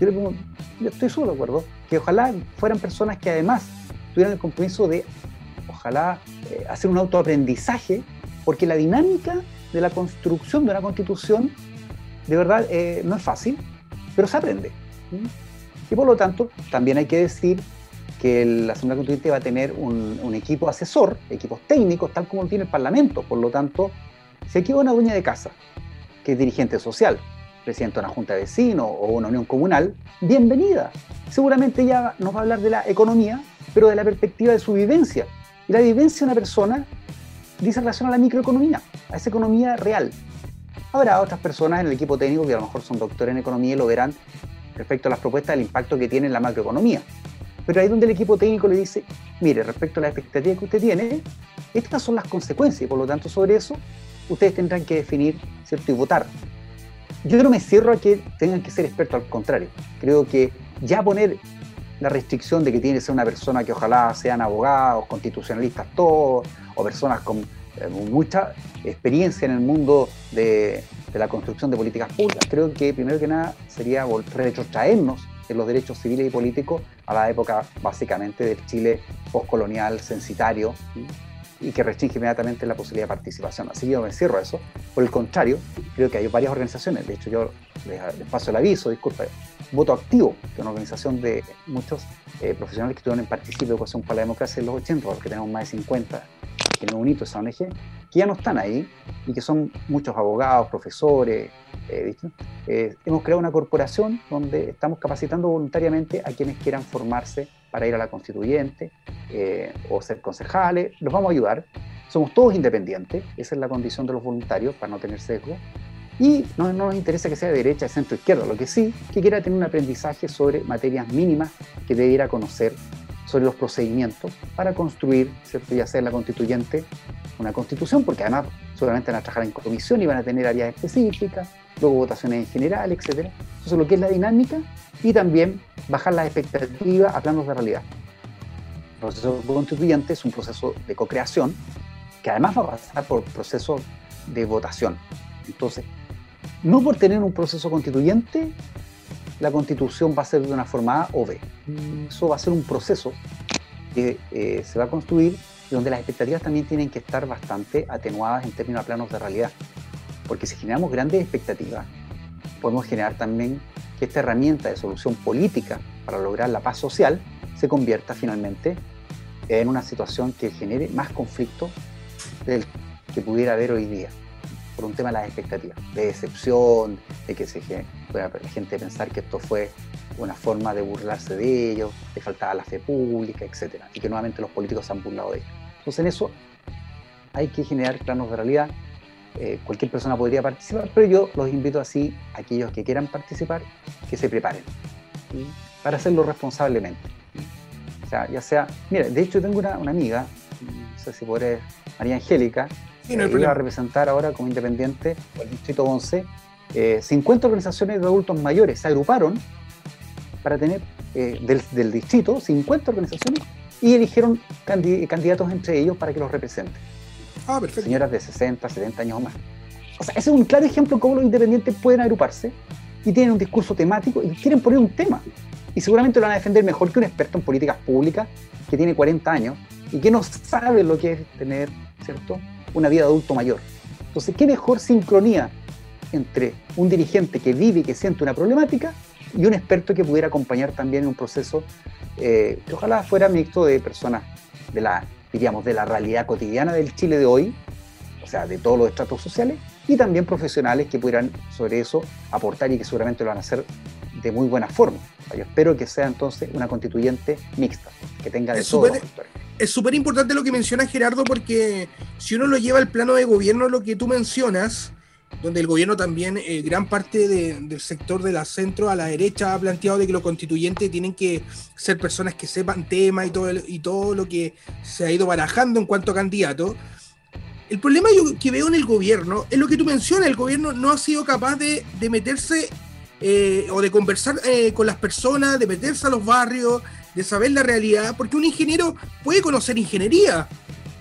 Yo, yo estoy solo de acuerdo, que ojalá fueran personas que además tuvieran el compromiso de ojalá eh, hacer un autoaprendizaje, porque la dinámica de la construcción de una constitución, de verdad, eh, no es fácil, pero se aprende. Y por lo tanto, también hay que decir que la Asamblea Constituyente va a tener un, equipo asesor, equipos técnicos, tal como tiene el Parlamento. Por lo tanto, si aquí va una dueña de casa, que es dirigente social, presidente de una junta de vecinos o una unión comunal, bienvenida. Seguramente ella nos va a hablar de la economía, pero de la perspectiva de su vivencia, y la vivencia de una persona dice relación a la microeconomía, a esa economía real. Habrá otras personas en el equipo técnico que a lo mejor son doctores en economía y lo verán respecto a las propuestas del impacto que tiene en la macroeconomía. Pero ahí donde el equipo técnico le dice, mire, respecto a la expectativa que usted tiene, estas son las consecuencias y por lo tanto sobre eso ustedes tendrán que definir ¿cierto? y votar. Yo no me cierro a que tengan que ser expertos, al contrario. Creo que ya poner la restricción de que tiene que ser una persona que ojalá sean abogados, constitucionalistas todos, o personas con mucha experiencia en el mundo de, la construcción de políticas públicas. Creo que primero que nada sería retrotraernos en los derechos civiles y políticos a la época básicamente del Chile postcolonial censitario y que restringe inmediatamente la posibilidad de participación. Así que yo me cierro eso. Por el contrario, creo que hay varias organizaciones, de hecho yo les, paso el aviso, disculpa, Voto Activo, que es una organización de muchos eh, profesionales que estuvieron en Participe Educación para la Democracia en los 80, los que tenemos más de 50 que no bonito esa ONG, que ya no están ahí y que son muchos abogados, profesores. Eh, eh, hemos creado una corporación donde estamos capacitando voluntariamente a quienes quieran formarse para ir a la constituyente eh, o ser concejales. Los vamos a ayudar. Somos todos independientes, esa es la condición de los voluntarios para no tener sesgo. Y no, no, nos interesa que sea de derecha, de centro, izquierda, lo que sí, que quiera tener un aprendizaje sobre materias mínimas que debiera conocer sobre los procedimientos para construir, ya sea la constituyente, una constitución, porque además seguramente van a trabajar en comisión y van a tener áreas específicas, luego votaciones en general, etc. Entonces lo que es la dinámica y también bajar las expectativas a planos de realidad. El proceso constituyente es un proceso de co-creación que además va a pasar por proceso de votación. Entonces, no por tener un proceso constituyente la constitución va a ser de una forma A o B. Eso va a ser un proceso que eh, se va a construir y donde las expectativas también tienen que estar bastante atenuadas en términos de planos de realidad. Porque si generamos grandes expectativas, podemos generar también que esta herramienta de solución política para lograr la paz social se convierta finalmente en una situación que genere más conflicto del que pudiera haber hoy día por un tema de las expectativas, de decepción, de que se pueda la gente pensar que esto fue una forma de burlarse de ellos, de faltar a la fe pública, etc. Y que nuevamente los políticos se han burlado de ellos. Entonces en eso hay que generar planos de realidad. Eh, cualquier persona podría participar, pero yo los invito así, aquellos que quieran participar, que se preparen para hacerlo responsablemente. O sea, ya sea, mira, de hecho tengo una, una amiga, no sé si podré, María Angélica, y no iba a representar ahora como independiente el distrito 11. 50 organizaciones de adultos mayores se agruparon para tener eh, del, distrito 50 organizaciones y eligieron candidatos entre ellos para que los representen. Ah, perfecto. Señoras de 60, 70 años o más. O sea, ese es un claro ejemplo de cómo los independientes pueden agruparse y tienen un discurso temático y quieren poner un tema. Y seguramente lo van a defender mejor que un experto en políticas públicas que tiene 40 años y que no sabe lo que es tener, ¿cierto? Una vida de adulto mayor. Entonces, ¿qué mejor sincronía entre un dirigente que vive y que siente una problemática y un experto que pudiera acompañar también en un proceso eh, que ojalá fuera mixto de personas de la, diríamos, de la realidad cotidiana del Chile de hoy, o sea, de todos los estratos sociales, y también profesionales que pudieran sobre eso aportar y que seguramente lo van a hacer de muy buena forma. Yo espero que sea entonces una constituyente mixta, que tenga de todo es súper importante lo que menciona Gerardo porque si uno lo lleva al plano de gobierno, lo que tú mencionas, donde el gobierno también, eh, gran parte del sector de la centro a la derecha ha planteado de que los constituyentes tienen que ser personas que sepan tema y todo, y todo lo que se ha ido barajando en cuanto a candidatos. El problema yo, que veo en el gobierno es lo que tú mencionas, el gobierno no ha sido capaz de, meterse eh, o de conversar eh, con las personas, de meterse a los barrios, de saber la realidad, porque un ingeniero puede conocer ingeniería,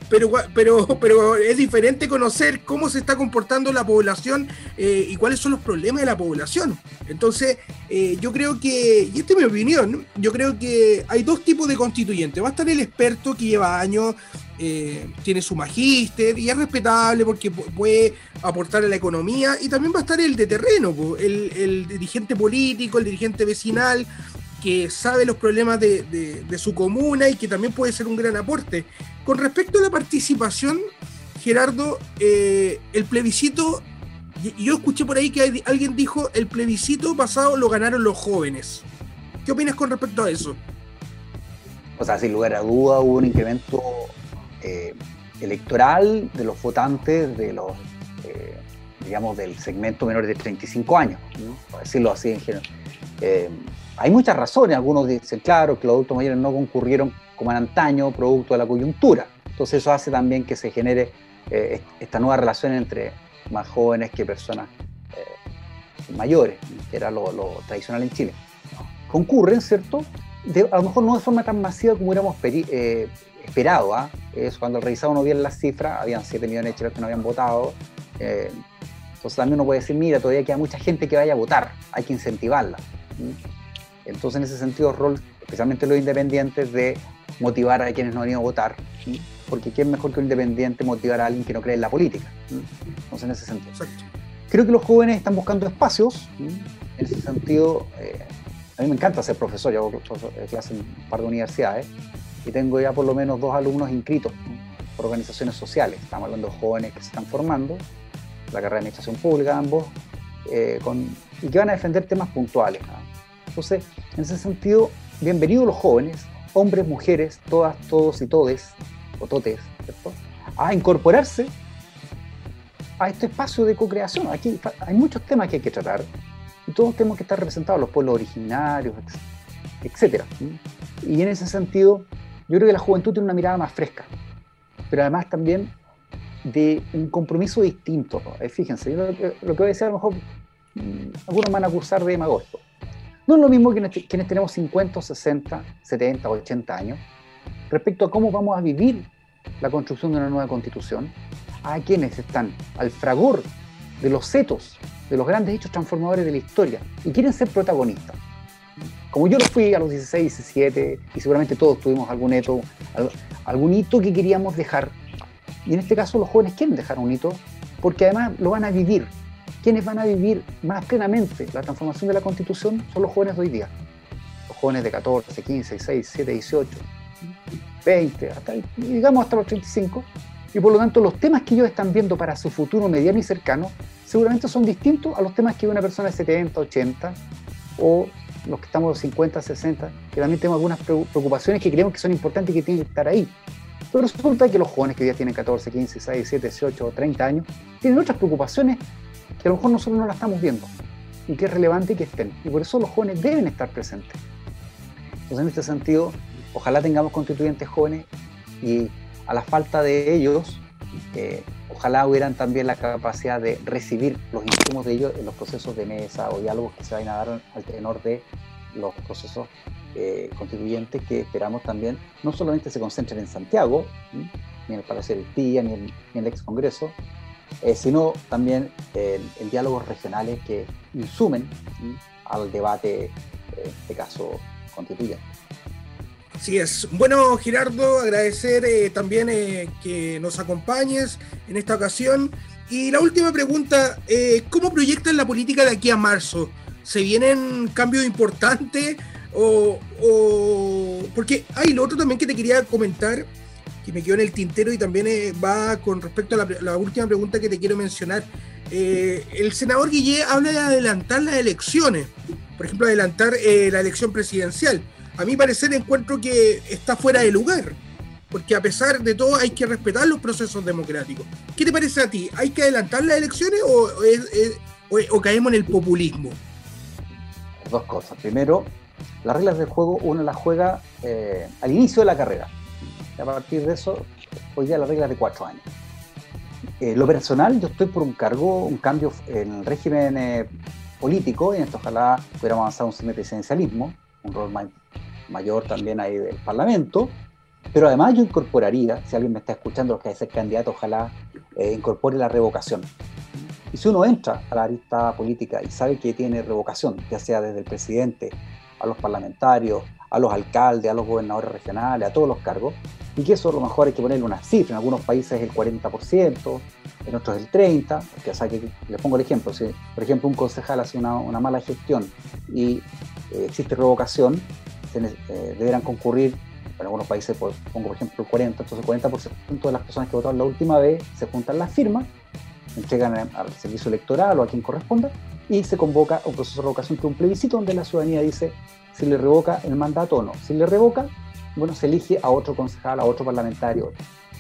pero, pero, [LAUGHS] pero es diferente conocer cómo se está comportando la población eh, y cuáles son los problemas de la población. Entonces, eh, yo creo que, y esta es mi opinión, yo creo que hay dos tipos de constituyentes. Va a estar el experto que lleva años, eh, tiene su magíster y es respetable porque puede aportar a la economía, y también va a estar el de terreno, el, dirigente político, el dirigente vecinal, que sabe los problemas de, su comuna y que también puede ser un gran aporte. Con respecto a la participación, Gerardo, eh, el plebiscito, yo escuché por ahí que alguien dijo, el plebiscito pasado lo ganaron los jóvenes. ¿Qué opinas con respecto a eso? O sea, sin lugar a duda hubo un incremento eh, electoral de los votantes de los, eh, digamos, del segmento menor de 35 años, por decirlo así en general hay muchas razones. Algunos dicen, claro, que los adultos mayores no concurrieron como antaño, producto de la coyuntura. Entonces eso hace también que se genere eh, esta nueva relación entre más jóvenes que personas eh, mayores, que era lo, tradicional en Chile. Concurren, ¿cierto? a lo mejor no de forma tan masiva como hubiéramos eh, esperado, ¿ah? es cuando revisaba uno bien las cifras, habían 7 millones de chilenos que no habían votado. Eh, entonces también uno puede decir, mira, todavía queda mucha gente que vaya a votar, hay que incentivarla. Entonces en ese sentido, rol, especialmente los independientes, de motivar a quienes no han ido a votar, porque ¿quién mejor que un independiente motivar a alguien que no cree en la política? Entonces en ese sentido. Creo que los jóvenes están buscando espacios, en ese sentido, eh, a mí me encanta ser profesor, yo hago clase en un par de universidades, y tengo ya por lo menos dos alumnos inscritos por organizaciones sociales. Estamos hablando de jóvenes que se están formando, la carrera de Administración Pública, ambos, eh, con, y que van a defender temas puntuales. Entonces, en ese sentido, bienvenidos los jóvenes, hombres, mujeres, todas, todos y todes, o totes, a incorporarse a este espacio de co-creación. Aquí hay muchos temas que hay que tratar y todos tenemos que estar representados, los pueblos originarios, etc. Y en ese sentido, yo creo que la juventud tiene una mirada más fresca, pero además también de un compromiso distinto. Eh, fíjense, yo lo, que, voy a decir a lo mejor mm, algunos van a acusar de demagogo. No es lo mismo que quienes tenemos 50, 60, 70, 80 años respecto a cómo vamos a vivir la construcción de una nueva constitución, a quienes están al fragor de los setos, de los grandes hechos transformadores de la historia y quieren ser protagonistas. Como yo lo fui a los 16, 17, y seguramente todos tuvimos algún hito, algún hito que queríamos dejar. Y en este caso los jóvenes quieren dejar un hito porque además lo van a vivir. Quienes van a vivir más plenamente la transformación de la Constitución son los jóvenes de hoy día. Los jóvenes de 14, 15, 16, 17, 18, 20, hasta, digamos hasta los 35. Y por lo tanto los temas que ellos están viendo para su futuro mediano y cercano seguramente son distintos a los temas que una persona de 70, 80 o los que estamos de 50, 60, que también tenemos algunas preocupaciones que creemos que son importantes y que tienen que estar ahí. Pero resulta que los jóvenes que ya tienen 14, 15, 16, 17, 18 o 30 años tienen otras preocupaciones que a lo mejor nosotros no las estamos viendo y que es relevante que estén. Y por eso los jóvenes deben estar presentes. Entonces, en este sentido, ojalá tengamos constituyentes jóvenes y a la falta de ellos, eh, ojalá hubieran también la capacidad de recibir los insumos de ellos en los procesos de mesa o diálogos que se vayan a dar al tenor de los procesos eh, constituyentes que esperamos también no solamente se concentren en Santiago, ni en el Palacio del Tía, ni en, el ex Congreso, eh, sino también en, diálogos regionales que insumen al debate, en este caso, constituyente. Así es. Bueno, Gerardo, agradecer eh, también eh, que nos acompañes en esta ocasión. Y la última pregunta, eh, ¿cómo proyectan la política de aquí a marzo? ¿Se vienen cambios importantes? O, Porque hay lo otro también que te quería comentar, que me quedó en el tintero y también va con respecto a la, última pregunta que te quiero mencionar. el senador Guillé habla de adelantar las elecciones, por ejemplo, adelantar la elección presidencial a mi parecer encuentro que está fuera de lugar, porque a pesar de todo hay que respetar los procesos democráticos. ¿Qué te parece a ti? ¿Hay que adelantar las elecciones o, caemos en el populismo? Dos cosas. Primero, las reglas del juego uno las juega eh, al inicio de la carrera. A partir de eso, hoy día las reglas de cuatro años. Eh, lo personal, yo estoy por un cargo, un cambio en el régimen eh, político, y en esto ojalá pudiéramos avanzar un semipresidencialismo, un rol más mayor también ahí del Parlamento, pero además yo incorporaría, si alguien me está escuchando, los que ser candidato, ojalá eh, incorpore la revocación. Y si uno entra a la arista política y sabe que tiene revocación, ya sea desde el presidente, a los parlamentarios, a los alcaldes, a los gobernadores regionales, a todos los cargos, y que eso a lo mejor hay que ponerle una cifra, en algunos países es el 40%, en otros el 30%, porque, o pongo el ejemplo, si por ejemplo un concejal hace una, una mala gestión y eh, existe revocación, eh, deberán concurrir, en algunos países pongo por ejemplo el 40, entonces el 40% de las personas que votaron la última vez se juntan las firmas, entregan al servicio electoral o a quien corresponda y se convoca un proceso de revocación que es un plebiscito donde la ciudadanía dice si le revoca el mandato o no. Si le revoca, bueno, se elige a otro concejal, a otro parlamentario.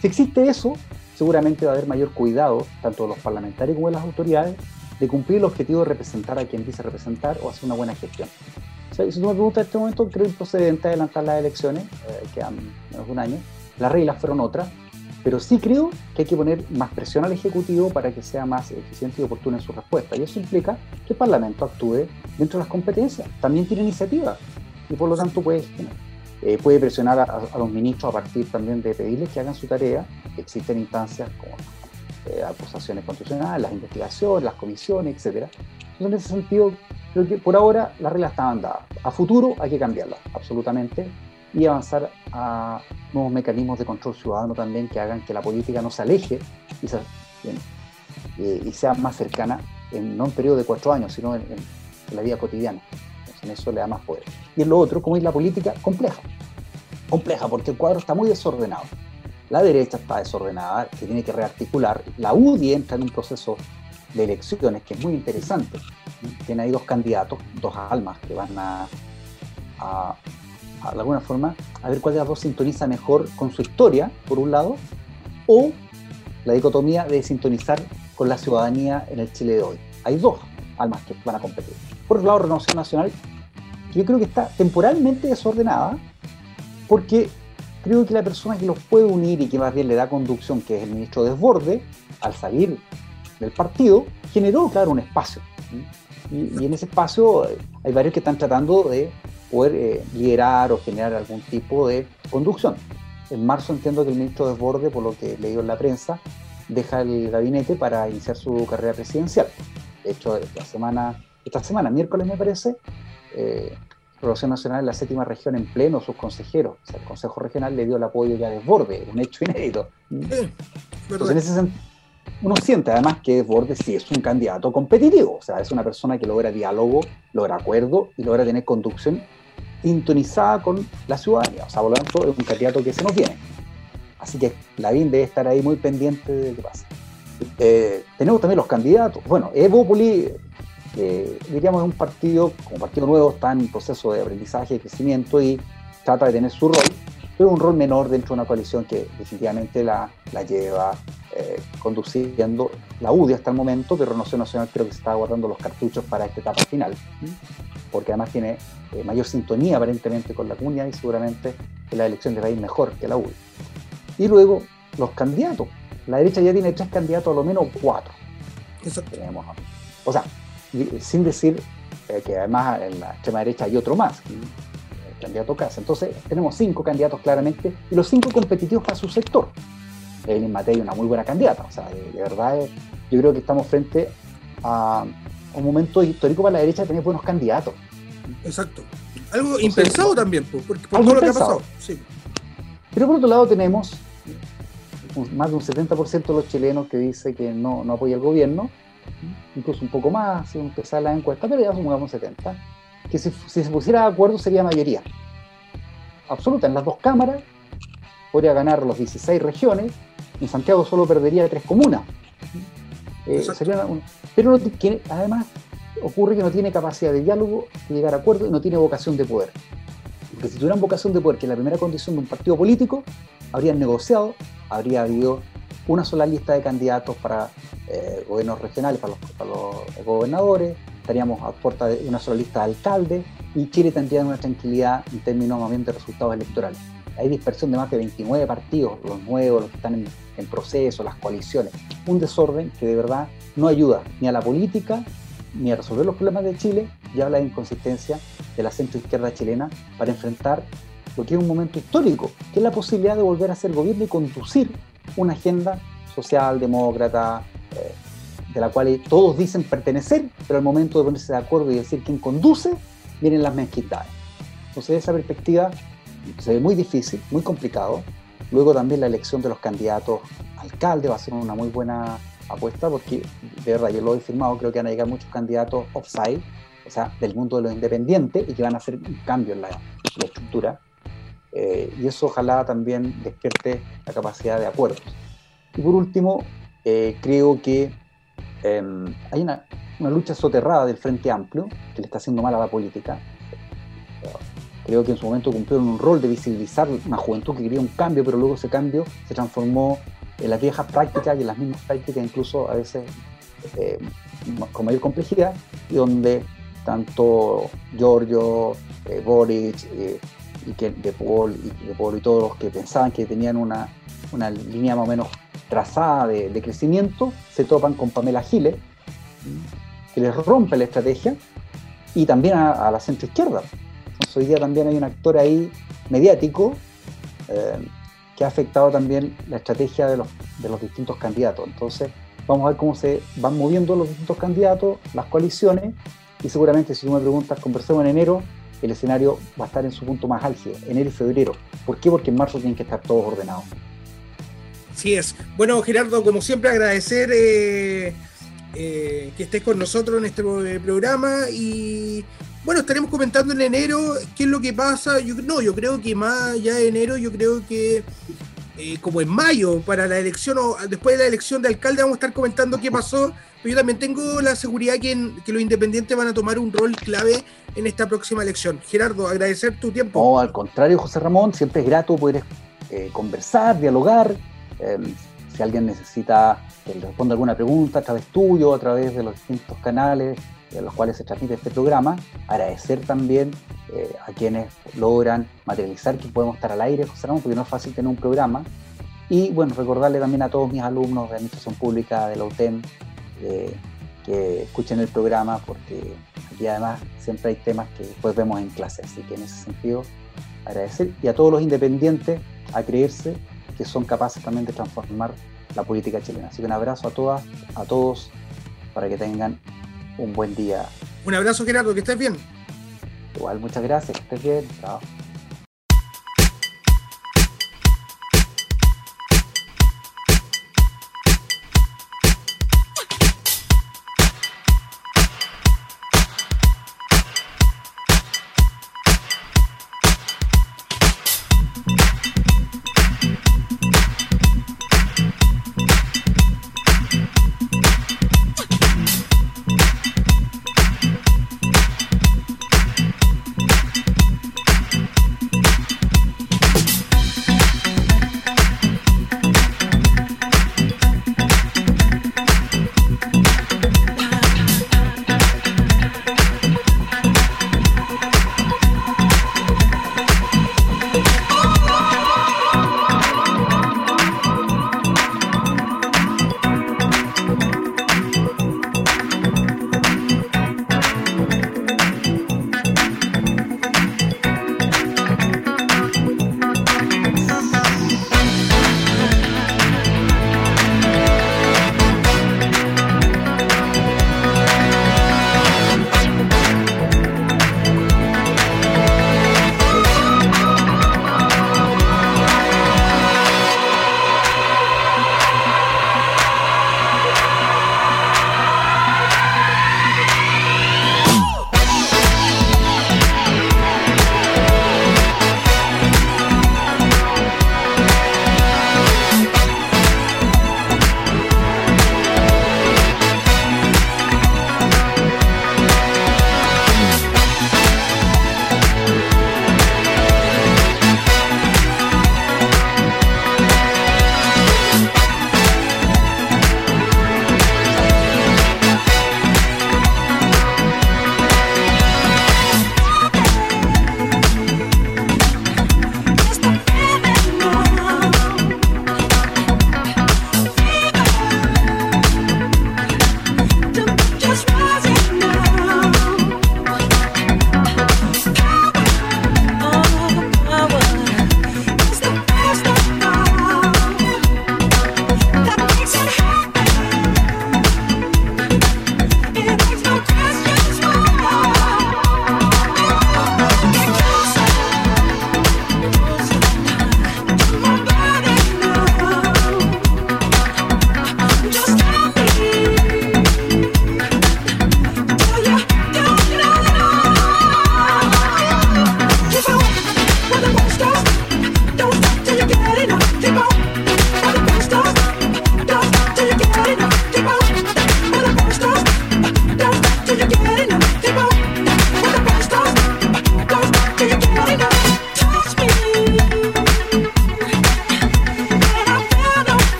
Si existe eso, seguramente va a haber mayor cuidado, tanto de los parlamentarios como de las autoridades, de cumplir el objetivo de representar a quien dice representar o hacer una buena gestión si tú me preguntas en este momento, creo procedente adelantar las elecciones, eh, que han menos de un año. Las reglas fueron otras, pero sí creo que hay que poner más presión al Ejecutivo para que sea más eficiente y oportuno en su respuesta. Y eso implica que el Parlamento actúe dentro de las competencias, también tiene iniciativa y por lo tanto puede eh, puede presionar a, los ministros a partir también de pedirles que hagan su tarea. Existen instancias como eh, acusaciones constitucionales, las investigaciones, las comisiones, etc. Entonces, en ese sentido, creo que por ahora las reglas estaban dadas. A futuro hay que cambiarlas, absolutamente, y avanzar a nuevos mecanismos de control ciudadano también que hagan que la política no se aleje y, eh, sea más cercana, en, no en periodo de cuatro años, sino en, la vida cotidiana. Entonces, en eso le da más poder. Y en lo otro, como es la política, compleja. Compleja, porque el cuadro está muy desordenado. La derecha está desordenada, que tiene que rearticular. La UDI entra en un proceso de elecciones que es muy interesante. Tiene ahí dos candidatos, dos almas que van a, de alguna forma, a ver cuál de las dos sintoniza mejor con su historia, por un lado, o la dicotomía de sintonizar con la ciudadanía en el Chile de hoy. Hay dos almas que van a competir. Por otro lado, Renovación Nacional yo creo que está temporalmente desordenada, porque creo que la persona que los puede unir y que más bien le da conducción, que es el ministro Desborde, al salir del partido, generó, claro, un espacio. Y, en ese espacio eh, hay varios que están tratando de poder eh, liderar o generar algún tipo de conducción. En marzo entiendo que el ministro Desborde, por lo que leído en la prensa, deja el gabinete para iniciar su carrera presidencial. De hecho, la semana, esta semana, miércoles me parece, eh, Nacional Nacional, la séptima región en pleno, sus consejeros, o sea, el Consejo Regional le dio el apoyo ya a Desborde, un hecho inédito. Entonces, en ese sentido, uno siente además que Desborde sí es un candidato competitivo, o sea, es una persona que logra diálogo, logra acuerdo y logra tener conducción sintonizada con la ciudadanía, o sea, por lo tanto, es un candidato que se nos viene. Así que Lavín debe estar ahí muy pendiente de qué pasa. Eh, tenemos también los candidatos. Bueno, Evópoli diríamos, es un partido, como partido nuevo, está en proceso de aprendizaje y crecimiento y trata de tener su rol, pero un rol menor dentro de una coalición que definitivamente la, la lleva eh, conduciendo la UDI hasta el momento, pero Renovación Nacional creo que se está guardando los cartuchos para esta etapa final, porque además tiene eh, mayor sintonía aparentemente con la comunidad y seguramente en la elección va a ir mejor que la UDI. Y luego los candidatos. La derecha ya tiene tres candidatos, a lo menos cuatro. Eso tenemos. O sea, sin decir eh, que además en la extrema derecha hay otro más, el candidato Casa. Entonces tenemos cinco candidatos claramente y los cinco competitivos para su sector. Evelyn Matei una muy buena candidata, o sea, de, verdad eh, yo creo que estamos frente a un momento histórico para la derecha de tener buenos candidatos. Exacto. Algo impensado también, por, por todo lo que ha pasado. Sí. Pero por otro lado tenemos más de un 70% de los chilenos que dice que no, no apoya el gobierno incluso un poco más, si empezar la encuesta, pero ya sumamos 70, que si, se pusiera de acuerdo sería mayoría absoluta en las dos cámaras, podría ganar los 16 regiones, en Santiago solo perdería tres comunas. Eh, pero además ocurre que no tiene capacidad de diálogo, de llegar a acuerdo y no tiene vocación de poder. Porque si tuvieran vocación de poder, que es la primera condición de un partido político, habrían negociado, habría habido una sola lista de candidatos para eh, gobiernos regionales, para los, gobernadores, estaríamos a puerta de una sola lista de alcaldes y Chile tendría una tranquilidad en términos de resultados electorales. Hay dispersión de más de 29 partidos, los nuevos, los que están en, en proceso, las coaliciones. Un desorden que de verdad no ayuda ni a la política ni a resolver los problemas de Chile y habla de inconsistencia de la centroizquierda chilena para enfrentar lo que es un momento histórico, que es la posibilidad de volver a ser gobierno y conducir una agenda social, demócrata, eh, de la cual todos dicen pertenecer, pero al momento de ponerse de acuerdo y decir quién conduce, vienen las mezquindades. Entonces, esa perspectiva se ve muy difícil, muy complicado. Luego también la elección de los candidatos alcalde va a ser una muy buena apuesta porque, de verdad, yo lo he firmado, creo que van a llegar muchos candidatos offside, o sea, del mundo de los independientes y que van a hacer un cambio en la, estructura. Eh, y eso ojalá también despierte la capacidad de acuerdos. Y por último, eh, creo que em, hay una, lucha soterrada del Frente Amplio que le está haciendo mal a la política. Creo que en su momento cumplieron un rol de visibilizar una juventud que quería un cambio, pero luego ese cambio se transformó en las viejas prácticas y en las mismas prácticas, incluso a veces eh, con mayor complejidad, y donde tanto Giorgio, eh, Boric y que de Paul y Paul y todos los que pensaban que tenían una, una línea más o menos trazada de, crecimiento, se topan con Pamela Giles, que les rompe la estrategia, y también a, la centro izquierda. Entonces, hoy día también hay un actor ahí mediático que ha afectado también la estrategia de los, de los distintos candidatos. Entonces, vamos a ver cómo se van moviendo los distintos candidatos, las coaliciones, y seguramente si tú me preguntas, conversemos en enero, el escenario va a estar en su punto más álgido, enero y febrero. ¿Por qué? Porque en marzo tienen que estar todos ordenados. Así es. Bueno, Gerardo, como siempre, agradecer eh, eh, que estés con nosotros en este programa y bueno, estaremos comentando en enero qué es lo que pasa. Yo, no, yo creo que más allá de enero, yo creo que eh, como en mayo, para la elección o después de la elección de alcalde, vamos a estar comentando qué pasó. Pero yo también tengo la seguridad que, que los independientes van a tomar un rol clave en esta próxima elección. Gerardo, agradecer tu tiempo. No, al contrario, José Ramón, siempre es grato poder eh, conversar, dialogar. Em, si alguien necesita que le responda alguna pregunta a través tuyo, a través de los distintos canales en los cuales se transmite este programa, agradecer también eh, a quienes logran materializar que podemos estar al aire, José porque no es fácil tener un programa. Y bueno, recordarle también a todos mis alumnos de Administración Pública de la UTEM eh, que escuchen el programa, porque aquí además siempre hay temas que después vemos en clase, así que en ese sentido agradecer. Y a todos los independientes a creerse que son capaces también de transformar la política chilena. Así que un abrazo a todas, a todos, para que tengan un buen día. Un abrazo Gerardo, que estés bien. Igual, muchas gracias, que estés bien. Chao.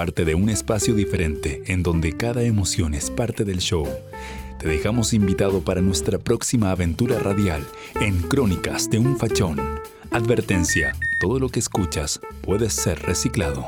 Parte de un espacio diferente en donde cada emoción es parte del show. Te dejamos invitado para nuestra próxima aventura radial en Crónicas de un Fachón. Advertencia, todo lo que escuchas puede ser reciclado.